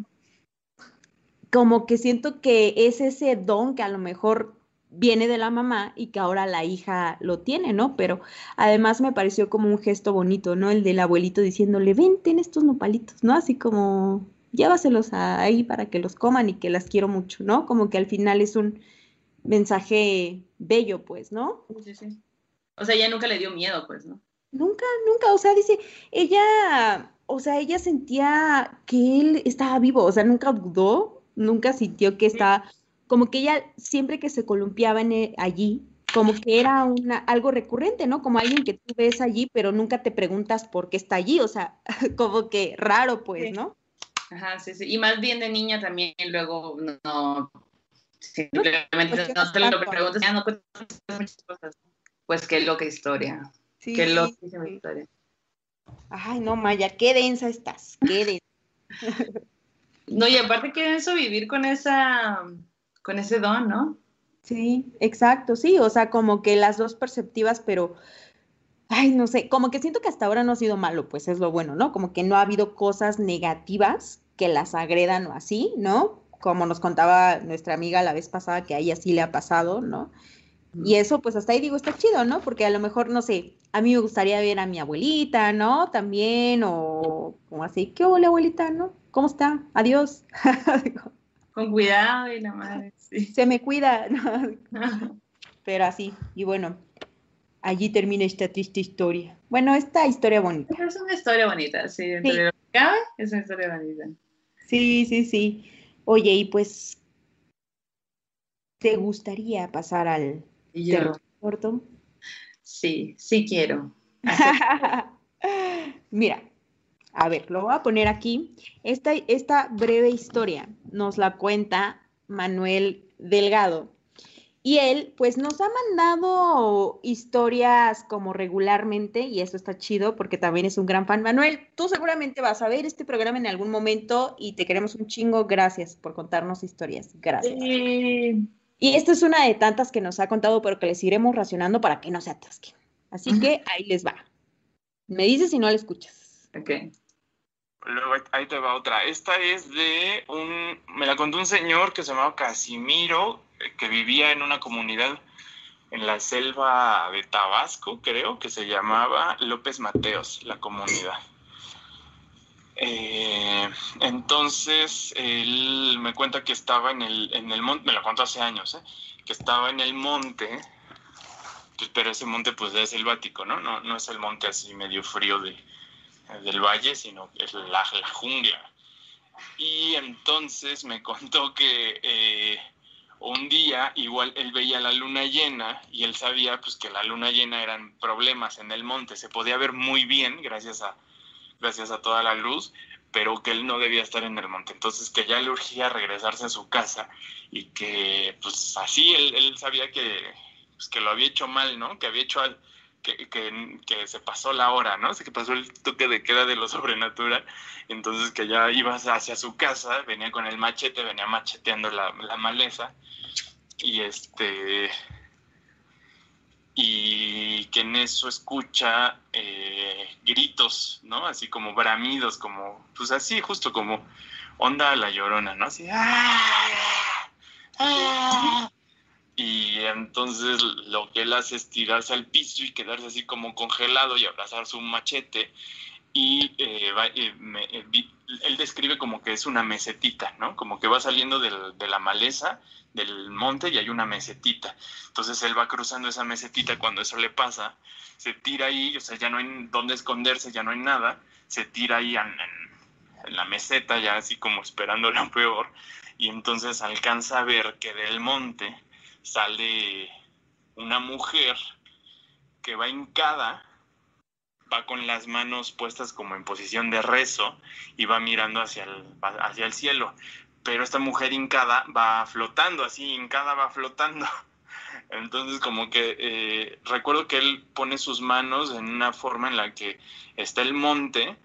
como que siento que es ese don que a lo mejor viene de la mamá y que ahora la hija lo tiene, ¿no? Pero además me pareció como un gesto bonito, ¿no? El del abuelito diciéndole, ven, ten estos nopalitos, ¿no? Así como, llévaselos ahí para que los coman y que las quiero mucho, ¿no? Como que al final es un mensaje bello, pues, ¿no? Sí, sí. O sea, ella nunca le dio miedo, pues, ¿no? Nunca, nunca, o sea, dice, ella, o sea, ella sentía que él estaba vivo, o sea, nunca dudó, nunca sintió que estaba como que ella siempre que se columpiaba en, e, allí, como que era una, algo recurrente, ¿no? Como alguien que tú ves allí, pero nunca te preguntas por qué está allí, o sea, [LAUGHS] como que raro, pues, ¿no? Ajá, sí, sí. Y más bien de niña también, luego no, simplemente pues, no, te lo preguntas, ya no muchas cosas. Pues qué loca historia. Sí, qué loca historia. Ay, no, Maya, qué densa estás, qué densa. [LAUGHS] no, y aparte qué denso vivir con esa con ese don, ¿no? Sí, exacto, sí, o sea, como que las dos perceptivas, pero, ay, no sé, como que siento que hasta ahora no ha sido malo, pues es lo bueno, ¿no? Como que no ha habido cosas negativas que las agredan o así, ¿no? Como nos contaba nuestra amiga la vez pasada que a ella sí le ha pasado, ¿no? Y eso, pues hasta ahí digo, está chido, ¿no? Porque a lo mejor, no sé, a mí me gustaría ver a mi abuelita, ¿no? También, o como así, ¿qué hola abuelita, no? ¿Cómo está? Adiós. [LAUGHS] Con cuidado y la madre, [LAUGHS] sí. Se me cuida, [LAUGHS] pero así, y bueno, allí termina esta triste historia. Bueno, esta historia bonita. Es una historia bonita, sí, sí. lo que cabe, es una historia bonita. Sí, sí, sí. Oye, y pues, ¿te gustaría pasar al terror corto? Sí, sí quiero. [LAUGHS] Mira, a ver, lo voy a poner aquí. Esta, esta breve historia nos la cuenta Manuel Delgado. Y él, pues, nos ha mandado historias como regularmente, y eso está chido porque también es un gran fan. Manuel, tú seguramente vas a ver este programa en algún momento y te queremos un chingo. Gracias por contarnos historias. Gracias. Y esta es una de tantas que nos ha contado, pero que les iremos racionando para que no se atasquen. Así que ahí les va. Me dices si no la escuchas. Ok. Luego ahí te va otra. Esta es de un, me la contó un señor que se llamaba Casimiro, eh, que vivía en una comunidad en la selva de Tabasco, creo, que se llamaba López Mateos, la comunidad. Eh, entonces, él me cuenta que estaba en el, en el monte, me lo contó hace años, ¿eh? que estaba en el monte, pues, pero ese monte pues es selvático, ¿no? ¿no? No es el monte así medio frío de, del valle, sino es la, la jungla. Y entonces me contó que eh, un día igual él veía la luna llena y él sabía pues que la luna llena eran problemas en el monte, se podía ver muy bien gracias a, gracias a toda la luz, pero que él no debía estar en el monte, entonces que ya le urgía regresarse a su casa y que pues así él, él sabía que, pues, que lo había hecho mal, ¿no? Que había hecho que, que, que, se pasó la hora, ¿no? Así que pasó el toque de queda de lo sobrenatural. Entonces que ya ibas hacia su casa, venía con el machete, venía macheteando la, la maleza. Y este. Y que en eso escucha eh, gritos, ¿no? Así como bramidos, como, pues así, justo como onda a la llorona, ¿no? Así, ¡ah! ¡ah! Y entonces lo que él hace es tirarse al piso y quedarse así como congelado y abrazar su machete. Y eh, eh, eh, él describe como que es una mesetita, ¿no? Como que va saliendo del, de la maleza, del monte y hay una mesetita. Entonces él va cruzando esa mesetita cuando eso le pasa, se tira ahí, o sea, ya no hay dónde esconderse, ya no hay nada, se tira ahí en la meseta, ya así como esperando lo peor, y entonces alcanza a ver que del monte sale una mujer que va hincada, va con las manos puestas como en posición de rezo y va mirando hacia el, hacia el cielo. Pero esta mujer hincada va flotando, así hincada va flotando. [LAUGHS] Entonces como que eh, recuerdo que él pone sus manos en una forma en la que está el monte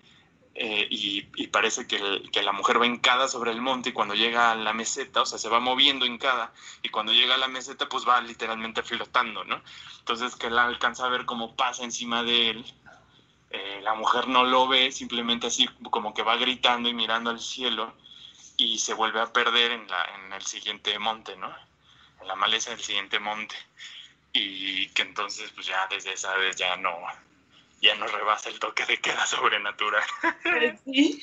eh, y, parece que, que, la mujer va hincada sobre el monte y cuando llega a la meseta, o sea, se va moviendo hincada y cuando llega a la meseta, pues va literalmente flotando, ¿no? Entonces que él alcanza a ver cómo pasa encima de él. Eh, la mujer no lo ve, simplemente así como que va gritando y mirando al cielo y se vuelve a perder en, la, el siguiente monte, ¿no? En la maleza del siguiente monte. Y que entonces, pues ya desde esa vez ya no, ya no rebasa el toque de queda [LAUGHS] sobrenatural. Sí.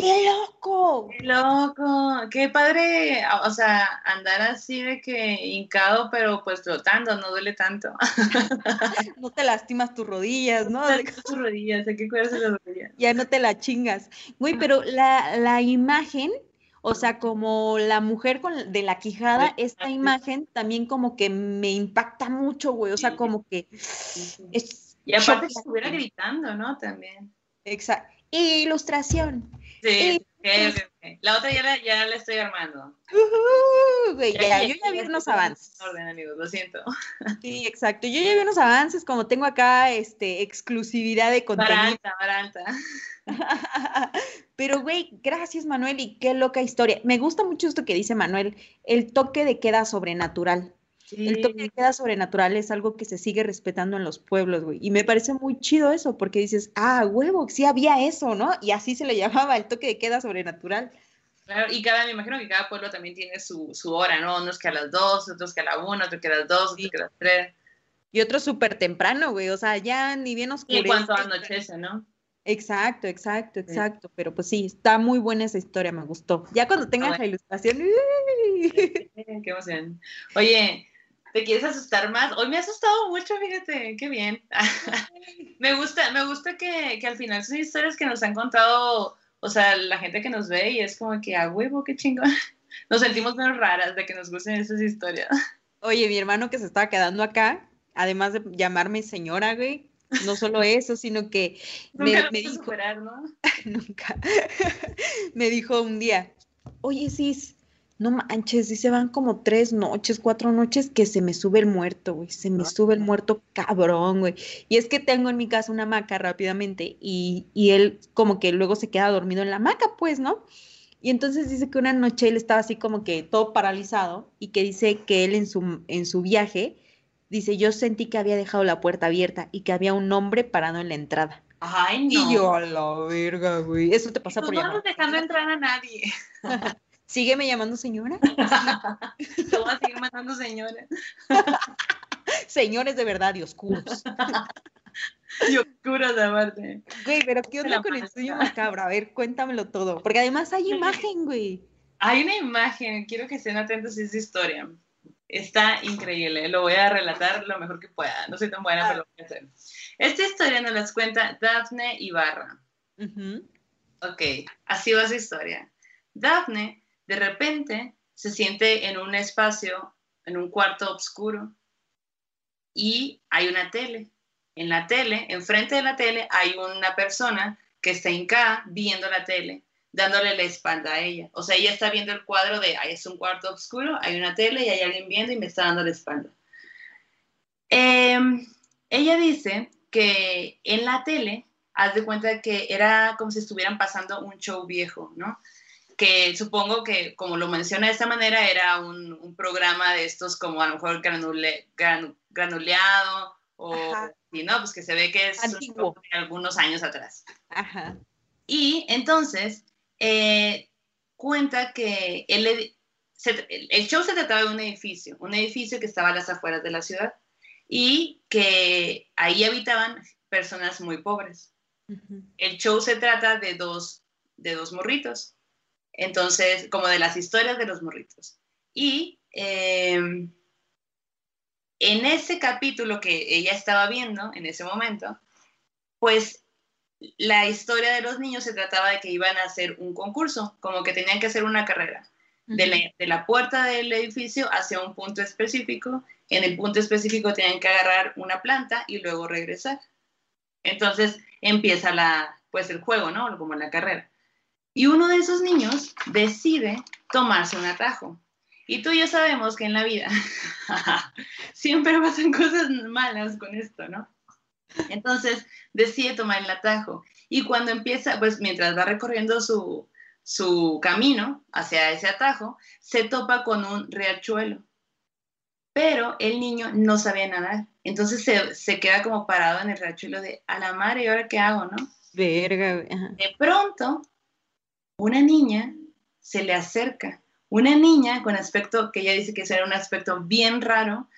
qué loco. Qué loco, qué padre, o sea, andar así de que hincado, pero pues flotando, no duele tanto. [LAUGHS] no te lastimas tus rodillas, ¿no? tus rodillas, hay que cuidarse las rodillas. Ya no te la chingas. Güey, pero la, la imagen o sea, como la mujer con, de la quijada, esta imagen también como que me impacta mucho, güey. O sea, como que es Y aparte que estuviera gritando, ¿no? También. Exacto. Ilustración. Sí, okay, okay, okay. La otra ya la, ya la estoy armando. Uh, güey, ya, yo ya vi unos avances. Orden, amigos, lo siento. Sí, exacto. Yo ya vi unos avances, como tengo acá este, exclusividad de contenido. Baranta, baranta. [LAUGHS] Pero, güey, gracias, Manuel, y qué loca historia. Me gusta mucho esto que dice Manuel, el toque de queda sobrenatural. Sí. El toque de queda sobrenatural es algo que se sigue respetando en los pueblos, güey. Y me parece muy chido eso, porque dices, ah, huevo, sí había eso, ¿no? Y así se le [LAUGHS] llamaba el toque de queda sobrenatural. Claro, y cada, me imagino que cada pueblo también tiene su, su hora, ¿no? Unos que a las dos, otros que a la una, otros que a las dos, sí. otros que a las tres. Y otros súper temprano, güey, o sea, ya ni bien oscurece. Y cuanto anochece, ¿no? Exacto, exacto, exacto. Sí. Pero pues sí, está muy buena esa historia, me gustó. Ya cuando tengas la ilustración. [LAUGHS] [LAUGHS] Qué emoción. Oye, ¿te quieres asustar más? Hoy me ha asustado mucho, fíjate, qué bien. [LAUGHS] me gusta, me gusta que, que, al final son historias que nos han contado, o sea, la gente que nos ve y es como que a huevo, qué chingón. [LAUGHS] Nos sentimos menos raras de que nos gusten esas historias. [LAUGHS] Oye, mi hermano que se estaba quedando acá, además de llamarme señora, güey, no solo eso, sino que nunca me, me dijo, superar, ¿no? nunca, me dijo un día, oye, Cis, no manches, si se van como tres noches, cuatro noches que se me sube el muerto, güey, se me sube el muerto cabrón, güey. Y es que tengo en mi casa una hamaca rápidamente y, y él como que luego se queda dormido en la hamaca, pues, ¿no? Y entonces dice que una noche él estaba así como que todo paralizado y que dice que él en su, en su viaje Dice, yo sentí que había dejado la puerta abierta y que había un hombre parado en la entrada. Ay, no. Y yo, a la verga, güey. Eso te pasa por no. No dejando entrar a nadie. [LAUGHS] Sígueme llamando señora. Te voy a seguir mandando señora. [LAUGHS] Señores de verdad y oscuros. [LAUGHS] y oscuros aparte. Güey, pero ¿qué onda con el sueño macabro? A ver, cuéntamelo todo. Porque además hay imagen, güey. Hay una imagen, quiero que estén atentos a esa historia. Está increíble, lo voy a relatar lo mejor que pueda. No soy tan buena, pero lo voy a hacer. Esta historia nos la cuenta Daphne Ibarra. Ujú. Ok, así va su historia. Daphne, de repente, se siente en un espacio, en un cuarto oscuro, y hay una tele. En la tele, enfrente de la tele, hay una persona que está hincada viendo la tele, dándole la espalda a ella. O sea, ella está viendo el cuadro de, ahí es un cuarto oscuro, hay una tele y hay alguien viendo y me está dando la espalda. Em, ella dice que en la tele, haz de cuenta que era como si estuvieran pasando un show viejo, ¿no? Que supongo que, como lo menciona de esta manera, era un, un programa de estos como a lo mejor granule- gran- granuleado o, y no, pues que se ve que es Antiguo. de algunos años atrás. Ajá. Y entonces eh, cuenta que él se- el show se trataba de un edificio, un edificio que estaba a las afueras de la ciudad y que ahí habitaban personas muy pobres. Ujú. El show se trata de dos, de dos morritos, entonces, como de las historias de los morritos. Y eh, en ese capítulo que ella estaba viendo en ese momento, pues la historia de los niños se trataba de que iban a hacer un concurso, como que tenían que hacer una carrera de la, de la puerta del edificio hacia un punto específico. En el punto específico tenían que agarrar una planta y luego regresar. Entonces empieza la, pues el juego, ¿no? Como la carrera. Y uno de esos niños decide tomarse un atajo. Y tú y yo sabemos que en la vida [LAUGHS] siempre pasan cosas malas con esto, ¿no? Entonces decide tomar el atajo. Y cuando empieza, pues mientras va recorriendo su, su camino hacia ese atajo, se topa con un riachuelo. Pero el niño no sabía nadar. Entonces se, se queda como parado en el riachuelo de, a la madre, ¿y ahora qué hago, no? Verga. Ajá. De pronto, una niña se le acerca. Una niña con aspecto, que ella dice que era un aspecto bien raro,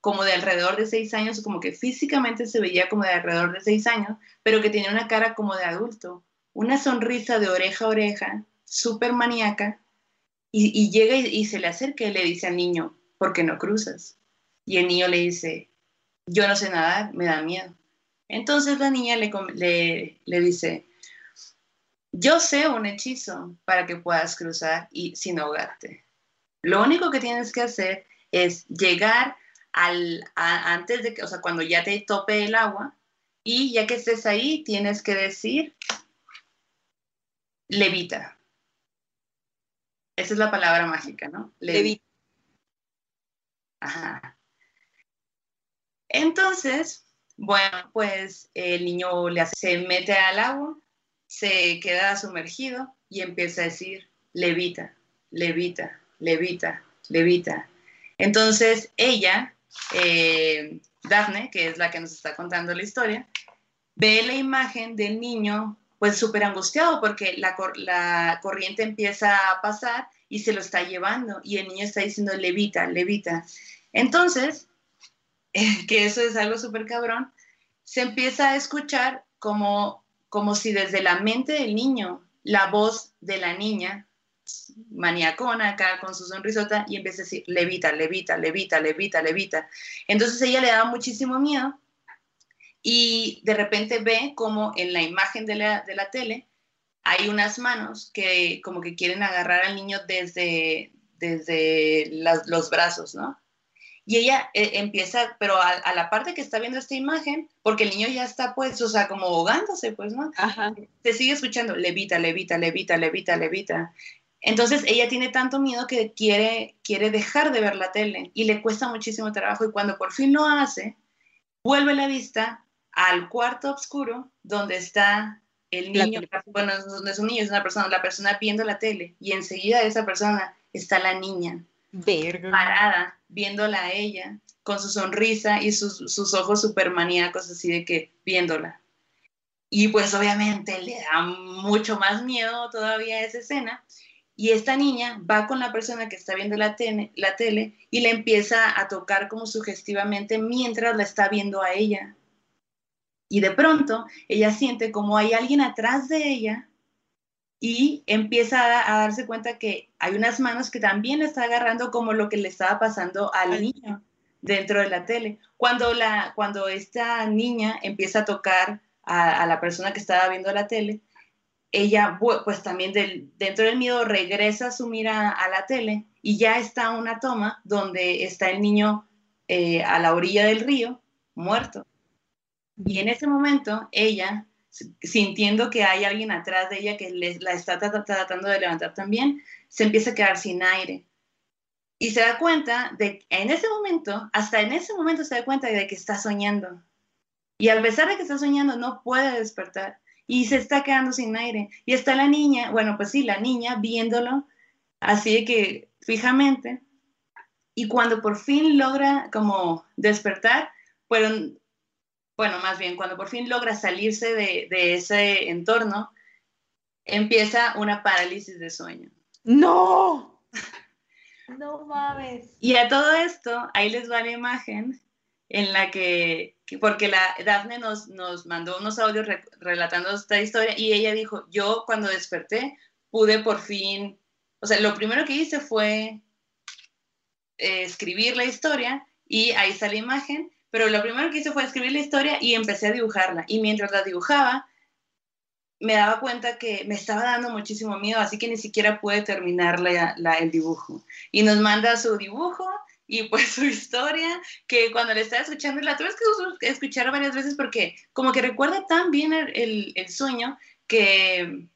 como de alrededor de seis años, como que físicamente se veía como de alrededor de seis años, pero que tenía una cara como de adulto, una sonrisa de oreja a oreja, súper maníaca, y, llega y, se le acerca y le dice al niño, ¿por qué no cruzas? Y el niño le dice, yo no sé nadar, me da miedo. Entonces la niña le, le dice, yo sé un hechizo para que puedas cruzar y sin ahogarte. Lo único que tienes que hacer es llegar al, a- antes de que, o sea, cuando ya te tope el agua y ya que estés ahí, tienes que decir, levita. Esa es la palabra mágica, ¿no? Levita. Ajá. Entonces, bueno, pues el niño le hace- se mete al agua, se queda sumergido y empieza a decir, levita, levita, levita, levita. Entonces ella, eh, Daphne, que es la que nos está contando la historia, ve la imagen del niño pues súper angustiado porque la, la corriente empieza a pasar y se lo está llevando y el niño está diciendo levita, levita. Entonces, [LAUGHS] que eso es algo súper cabrón, se empieza a escuchar como, como si desde la mente del niño, la voz de la niña, maniacona acá con su sonrisota, y empieza a decir, levita, levita, levita, levita, levita. Entonces ella le daba muchísimo miedo y de repente ve como en la imagen de la, de la tele hay unas manos que como que quieren agarrar al niño desde, desde los brazos, ¿no? Y ella eh, empieza, pero a, a la parte que está viendo esta imagen, porque el niño ya está pues, o sea, como ahogándose, pues, ¿no? Ajá. se sigue escuchando, levita, levita, levita, levita, levita. Entonces ella tiene tanto miedo que quiere, quiere dejar de ver la tele y le cuesta muchísimo trabajo y cuando por fin lo hace, vuelve la vista al cuarto oscuro donde está el niño, bueno, no es un niño, es una persona, la persona viendo la tele y enseguida de esa persona está la niña Verga. parada, viéndola a ella, con su sonrisa y sus, sus ojos súper maníacos, así de que viéndola. Y pues obviamente le da mucho más miedo todavía esa escena. Y esta niña va con la persona que está viendo la, tele, la tele y le empieza a tocar como sugestivamente mientras la está viendo a ella. Y de pronto ella siente como hay alguien atrás de ella y empieza a, a darse cuenta que hay unas manos que también está agarrando como lo que le estaba pasando al niño dentro de la tele. Cuando, la, cuando esta niña empieza a tocar a, a la persona que estaba viendo la tele, ella, pues también del- dentro del miedo, regresa su mira a la tele y ya está una toma donde está el niño eh, a la orilla del río, muerto. Y en ese momento, ella, sintiendo que hay alguien atrás de ella que la está tra- tra- tratando de levantar también, se empieza a quedar sin aire. Y se da cuenta de, en ese momento, hasta en ese momento se da cuenta de que está soñando. Y a pesar de que está soñando, no puede despertar. Y se está quedando sin aire. Y está la niña, bueno, pues sí, la niña viéndolo así de que fijamente. Y cuando por fin logra como despertar, fueron, bueno, más bien, cuando por fin logra salirse de, de ese entorno, empieza una parálisis de sueño. ¡No! [LAUGHS] No mames. Y a todo esto, ahí les va la imagen en la que, que- porque la Dafne nos, nos mandó unos audios re- relatando esta historia y ella dijo, yo cuando desperté pude por fin, o sea, lo primero que hice fue eh, escribir la historia y ahí está la imagen, pero lo primero que hice fue escribir la historia y empecé a dibujarla. Y mientras la dibujaba, me daba cuenta que me estaba dando muchísimo miedo, así que ni siquiera pude terminar la- el dibujo. Y nos manda su dibujo y pues [LAUGHS] su historia, que cuando le estaba escuchando, la tuve que escuchar varias veces porque como que recuerda tan bien el, el- el sueño que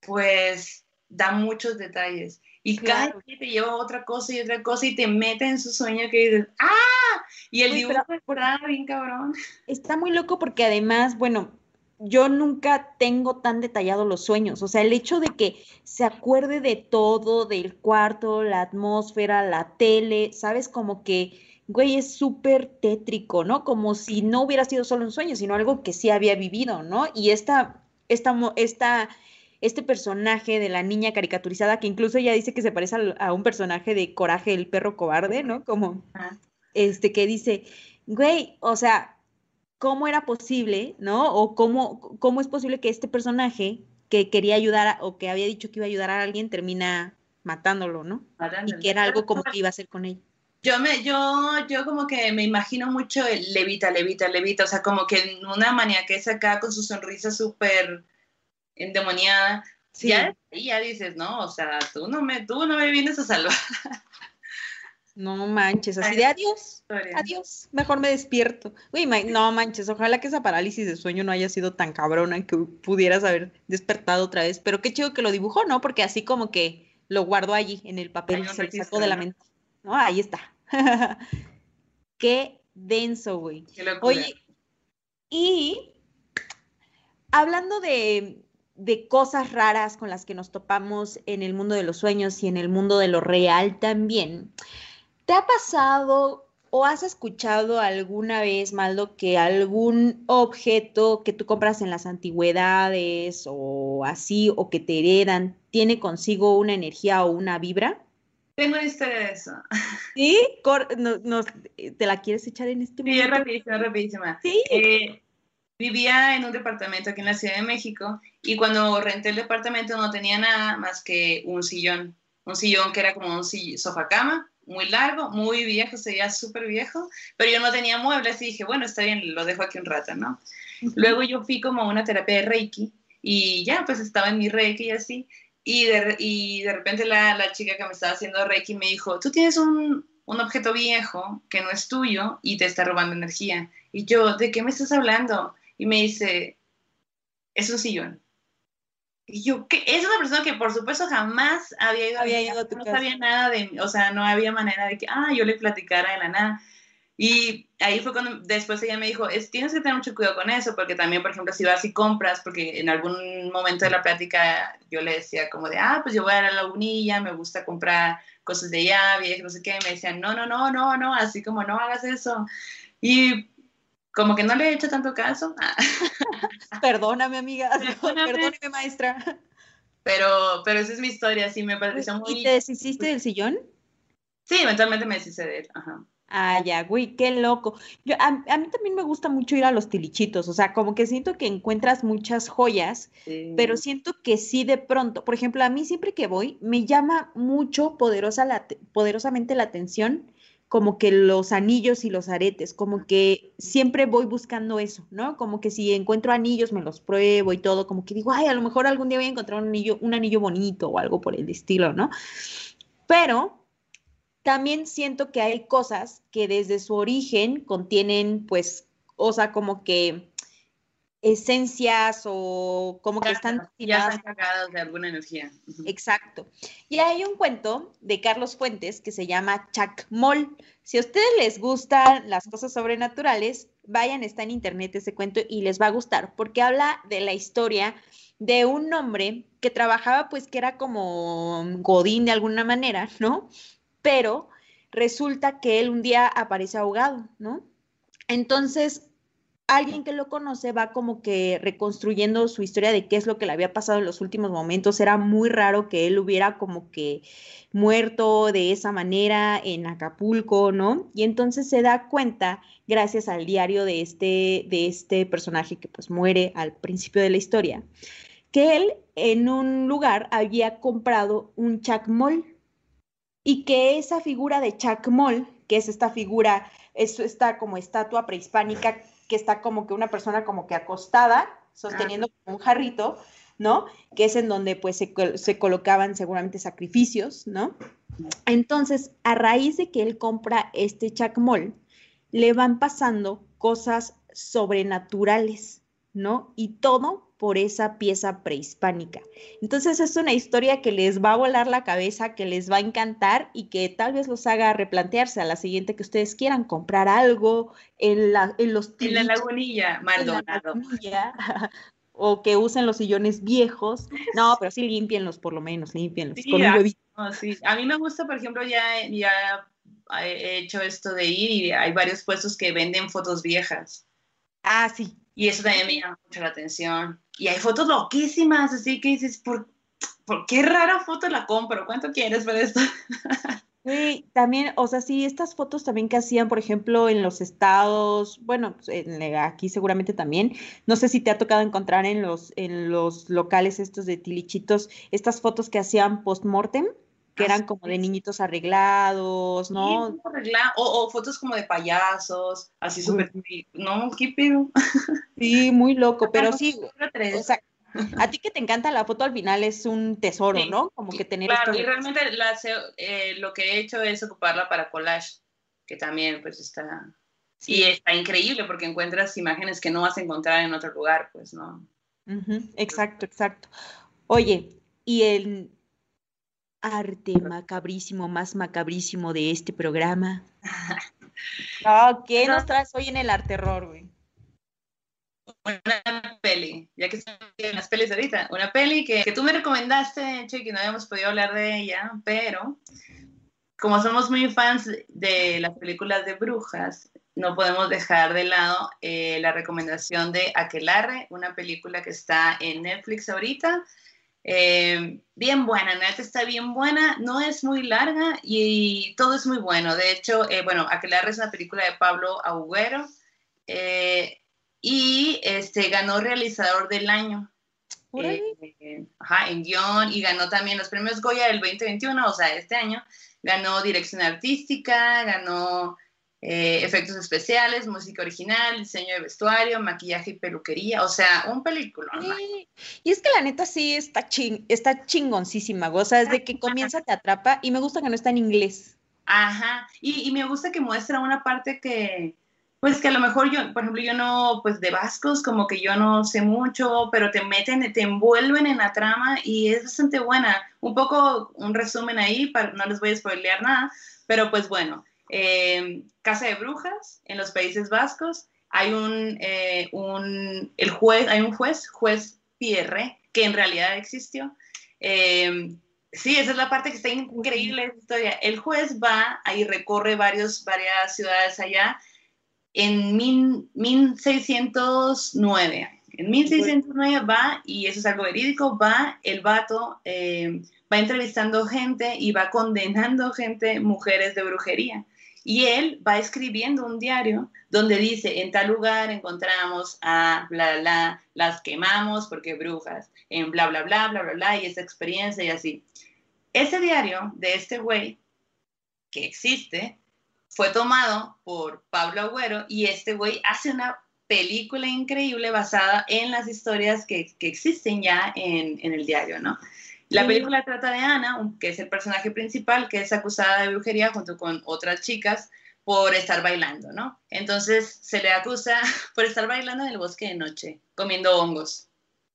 pues da muchos detalles. Y cada Claro. día te lleva otra cosa y otra cosa y te mete en su sueño que dices, ¡ah! Y el Uy, dibujo está bien cabrón. Está muy loco porque además, bueno, yo nunca tengo tan detallado los sueños. O sea, el hecho de que se acuerde de todo, del cuarto, la atmósfera, la tele, ¿sabes? Como que, güey, es súper tétrico, ¿no? Como si no hubiera sido solo un sueño, sino algo que sí había vivido, ¿no? Y esta, esta, esta, este personaje de la niña caricaturizada, que incluso ella dice que se parece a, un personaje de Coraje, el perro cobarde, ¿no? Como, este, que dice, güey, o sea, ¿cómo era posible, no? O cómo, cómo es posible que este personaje que quería ayudar a- o que había dicho que iba a ayudar a alguien termina matándolo, ¿no? Y que era algo como que iba a hacer con ella. Yo me, yo, yo como que me imagino mucho el levita, levita, levita, o sea, como que en una maniaqueza acá con su sonrisa súper endemoniada. Sí. Ya, y ya dices, no, o sea, tú no me, tú no me vienes a salvar. [LAUGHS] No manches, así Ay, de adiós, historia. adiós, mejor me despierto. Ma- no manches, ojalá que esa parálisis de sueño no haya sido tan cabrona que pudieras haber despertado otra vez. Pero qué chido que lo dibujó, ¿no? Porque así como que lo guardó allí en el papel, un se lo sacó de la mente. No, ahí está. [LAUGHS] Qué denso, güey. Oye, y hablando de, de cosas raras con las que nos topamos en el mundo de los sueños y en el mundo de lo real también, ¿te ha pasado o has escuchado alguna vez, Maldo, que algún objeto que tú compras en las antigüedades o así, o que te heredan, tiene consigo una energía o una vibra? Tengo una historia de eso. [LAUGHS] ¿Sí? Cor- no- nos- ¿te la quieres echar en este Sí, es momento? rapidísima, rapidísima. Sí. Eh, vivía en un departamento aquí en la Ciudad de México y cuando renté el departamento no tenía nada más que un sillón. Un sillón que era como un sofá cama, muy largo, muy viejo, se veía súper viejo, pero yo no tenía muebles y dije, bueno, está bien, lo dejo aquí un rato, ¿no? Luego yo fui como a una terapia de Reiki y ya, pues estaba en mi Reiki y así. Y de, y de repente la, la chica que me estaba haciendo Reiki me dijo, tú tienes un, un objeto viejo que no es tuyo y te está robando energía. Y yo, ¿de qué me estás hablando? Y me dice, es un sillón. Y yo, ¿qué? Es una persona que por supuesto jamás había ido a, Había mi ido a tu no casa. sabía nada de mí, o sea, no había manera de que, ah, yo le platicara de la nada. Y ahí fue cuando después ella me dijo, es, tienes que tener mucho cuidado con eso, porque también, por ejemplo, si vas y compras, porque en algún momento de la plática yo le decía como de, ah, pues yo voy a la lagunilla, me gusta comprar cosas de viejas, no sé qué, y me decían, no, no, no, no, no, así como no hagas eso. Y como que no le he hecho tanto caso, [LAUGHS] Perdóname, amiga. [LAUGHS] Perdóname. Perdóname, maestra. pero, pero esa es mi historia, sí, me pareció muy... ¿Y te deshiciste del sillón? Sí, eventualmente me deshice de él, ajá. Ah, ya, güey, qué loco. Yo, a, a mí también me gusta mucho ir a los tilichitos, o sea, como que siento que encuentras muchas joyas, pero siento que sí de pronto, por ejemplo, a mí siempre que voy, me llama mucho poderosa la, poderosamente la atención como que los anillos y los aretes, como que siempre voy buscando eso, ¿no? Como que si encuentro anillos me los pruebo y todo, como que digo, ay, a lo mejor algún día voy a encontrar un anillo, un anillo bonito o algo por el estilo, ¿no? Pero también siento que hay cosas que desde su origen contienen, pues, o sea, como que esencias o como que están ya están cargadas de alguna energía. Exacto. Y hay un cuento de Carlos Fuentes que se llama Chacmol. Si a ustedes les gustan las cosas sobrenaturales, vayan, está en internet ese cuento y les va a gustar porque habla de la historia de un hombre que trabajaba pues que era como godín de alguna manera, ¿no? Pero resulta que él un día aparece ahogado, ¿no? Entonces alguien que lo conoce va como que reconstruyendo su historia de qué es lo que le había pasado en los últimos momentos. Era muy raro que él hubiera como que muerto de esa manera en Acapulco, ¿no? Y entonces se da cuenta, gracias al diario de este, de este personaje que pues muere al principio de la historia, que él en un lugar había comprado un chacmol y que esa figura de chacmol, que es esta figura, es esta como estatua prehispánica que está como que una persona como que acostada, sosteniendo un jarrito, ¿no? Que es en donde pues se, se, colocaban seguramente sacrificios, ¿no? Entonces, a raíz de que él compra este chacmol, le van pasando cosas sobrenaturales, ¿no? Y todo por esa pieza prehispánica. Entonces es una historia que les va a volar la cabeza, que les va a encantar y que tal vez los haga replantearse a la siguiente que ustedes quieran comprar algo en, la, en los... En la lagunilla, Maldonado. [LAUGHS] o que usen los sillones viejos. No, pero sí limpienlos por lo menos, limpienlos. Sí, con a, sí. a mí me gusta, por ejemplo, ya, ya he hecho esto de ir y hay varios puestos que venden fotos viejas. Ah, sí. Y eso también me llama mucho la atención. Y hay fotos loquísimas, así que dices, ¿por, ¿por qué rara foto la compro? ¿Cuánto quieres por esto? [LAUGHS] Sí, también, o sea, sí, estas fotos también que hacían, por ejemplo, en los estados, bueno, pues, aquí seguramente también, no sé si te ha tocado encontrar en los, en los locales estos de tilichitos, estas fotos que hacían post-mortem, que eran como de niñitos arreglados, ¿no? Sí, o, o, fotos como de payasos, así súper, no, qué pedo. [LAUGHS] Sí, muy loco, pero sí, o sea, a ti que te encanta la foto al final es un tesoro, ¿no? Como que tener Claro, y realmente la, eh, lo que he hecho es ocuparla para collage, que también pues está... Sí. Y está increíble porque encuentras imágenes que no vas a encontrar en otro lugar, pues, ¿no? Exacto, exacto. Oye, y el arte macabrísimo, más macabrísimo de este programa. [LAUGHS] Oh, ¿Qué nos traes hoy en el arte terror, güey? Una peli, ya que están las pelis ahorita, una peli que, que tú me recomendaste, che, que no habíamos podido hablar de ella, pero como somos muy fans de las películas de brujas, no podemos dejar de lado eh, la recomendación de Aquelarre, una película que está en Netflix ahorita, eh, bien buena, neta está bien buena, no es muy larga y, todo es muy bueno. De hecho, eh, bueno, Aquelarre es una película de Pablo Agüero eh, y este, ganó realizador del año. Ajá, en guion y ganó también los premios Goya del 2021, o sea, este año. Ganó dirección artística, ganó eh, efectos especiales, música original, diseño de vestuario, maquillaje y peluquería, o sea, un película. Sí. Y es que la neta sí está, ching, está chingoncísima, o sea, desde que comienza te atrapa y me gusta que no está en inglés. Ajá, y, y, me gusta que muestra una parte que, pues que a lo mejor yo, por ejemplo, yo no, pues de vascos, como que yo no sé mucho, pero te meten, te envuelven en la trama y es bastante buena. Un poco, un resumen ahí, para, no les voy a spoilear nada, pero pues bueno, eh, Casa de Brujas en los Países Vascos. Hay un, eh, un, el juez, hay un juez, juez Pierre, que en realidad existió. Eh, sí, esa es la parte que está increíble la historia. El juez va ahí recorre varios, varias ciudades allá en mil, 1609. En 1609 va, y eso es algo verídico, va el vato, eh, va entrevistando gente y va condenando gente, mujeres de brujería Y él va escribiendo un diario donde dice, en tal lugar encontramos a bla, bla, bla, las quemamos porque brujas, en bla, bla, bla, bla, bla, bla, y esa experiencia y así. Ese diario de este güey, que existe, fue tomado por Pablo Agüero y este güey hace una película increíble basada en las historias que, que existen ya en, en, el diario, ¿no? La película trata de Ana, que es el personaje principal, que es acusada de brujería junto con otras chicas por estar bailando, ¿no? Entonces se le acusa [LAUGHS] por estar bailando en el bosque de noche, comiendo hongos.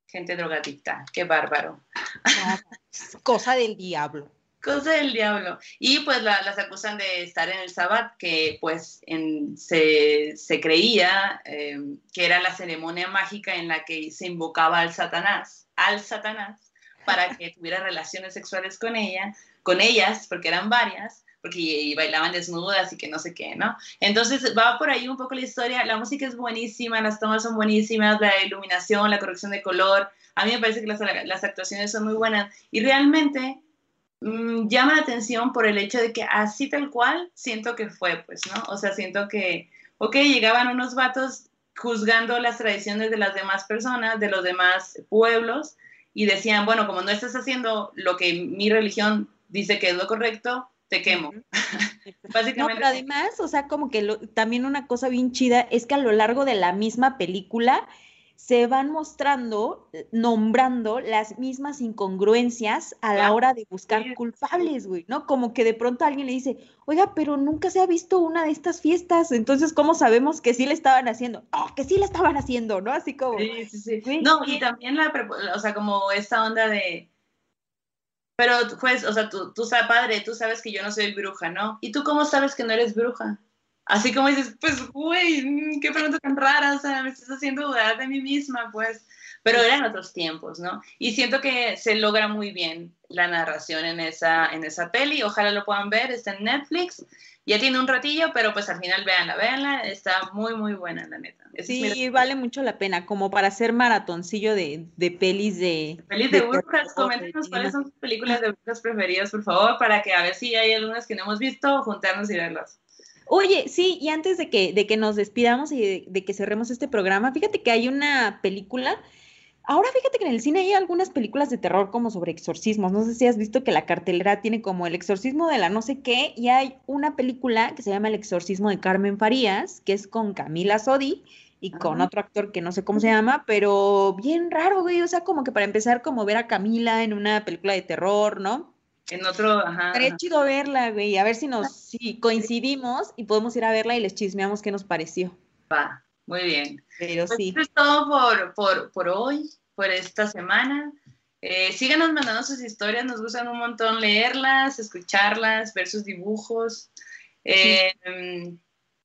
Gente drogadicta, qué bárbaro. [LAUGHS] Cosa del diablo cosa del diablo. Y pues la, las acusan de estar en el Sabbat, que pues en, se, se, creía eh, que era la ceremonia mágica en la que se invocaba al Satanás, al Satanás, para que tuviera relaciones sexuales con ella, con ellas, porque eran varias, porque y bailaban desnudas y que no sé qué, ¿no? Entonces va por ahí un poco la historia, la música es buenísima, las tomas son buenísimas, la iluminación, la corrección de color, a mí me parece que las, las actuaciones son muy buenas y realmente mmm, llama la atención por el hecho de que así tal cual siento que fue, pues, ¿no? O sea, siento que, ok, llegaban unos vatos juzgando las tradiciones de las demás personas, de los demás pueblos, y decían, bueno, como no estás haciendo lo que mi religión dice que es lo correcto, te quemo. [LAUGHS] Básicamente. No, pero además, o sea, como que lo, también una cosa bien chida es que a lo largo de la misma película se van mostrando, eh, nombrando las mismas incongruencias a la hora de buscar culpables, güey, ¿no? Como que de pronto alguien le dice, oiga, pero nunca se ha visto una de estas fiestas, entonces, ¿cómo sabemos que sí le estaban haciendo? Oh, que sí le estaban haciendo, ¿no? Así como... Sí, sí, sí. Güey, no, y también la, o sea, como esta onda de... Pero, pues, o sea, tú, tú sabes, padre, tú sabes que yo no soy bruja, ¿no? ¿Y tú cómo sabes que no eres bruja? Así como dices, pues, güey, qué pregunta tan rara, o sea, me estás haciendo dudar de mí misma, pues. Pero eran otros tiempos, ¿no? Y siento que se logra muy bien la narración en esa, en esa peli. Ojalá lo puedan ver, está en Netflix. Ya tiene un ratillo, pero pues al final véanla, véanla. Está muy, muy buena, la neta. Esa sí, es vale mucho la pena, como para hacer maratoncillo de, de pelis de... Pelis de, de brujas, coméntenos cuáles son sus películas de brujas preferidas, por favor, para que a ver si hay algunas que no hemos visto, juntarnos y verlas. Oye, sí, y antes de que, de que nos despidamos y de, de, que cerremos este programa, fíjate que hay una película. Ahora fíjate que en el cine hay algunas películas de terror como sobre exorcismos. No sé si has visto que la cartelera tiene como el exorcismo de la no sé qué, y hay una película que se llama El exorcismo de Carmen Farías, que es con Camila Sodi y con otro actor que no sé cómo se llama, pero bien raro, güey. O sea, como que para empezar, como ver a Camila en una película de terror, ¿no? En otro, ajá. Estaría chido verla, güey, a ver si nos si coincidimos y podemos ir a verla y les chismeamos qué nos pareció. Va, muy bien. Pero pues sí. Eso es todo por, por, por hoy, por esta semana. Eh, síganos mandando sus historias, nos gustan un montón leerlas, escucharlas, ver sus dibujos. Eh, sí.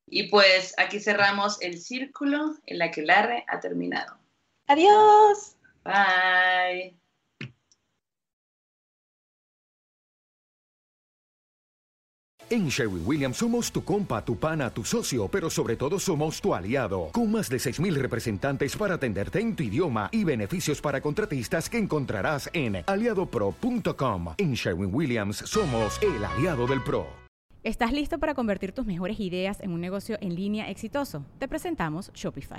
Y pues aquí cerramos el círculo, el aquelarre ha terminado. Adiós. Bye. En Sherwin Williams somos tu compa, tu pana, tu socio, pero sobre todo somos tu aliado, con más de 6.000 representantes para atenderte en tu idioma y beneficios para contratistas que encontrarás en aliadopro.com. En Sherwin Williams somos el aliado del PRO. ¿Estás listo para convertir tus mejores ideas en un negocio en línea exitoso? Te presentamos Shopify.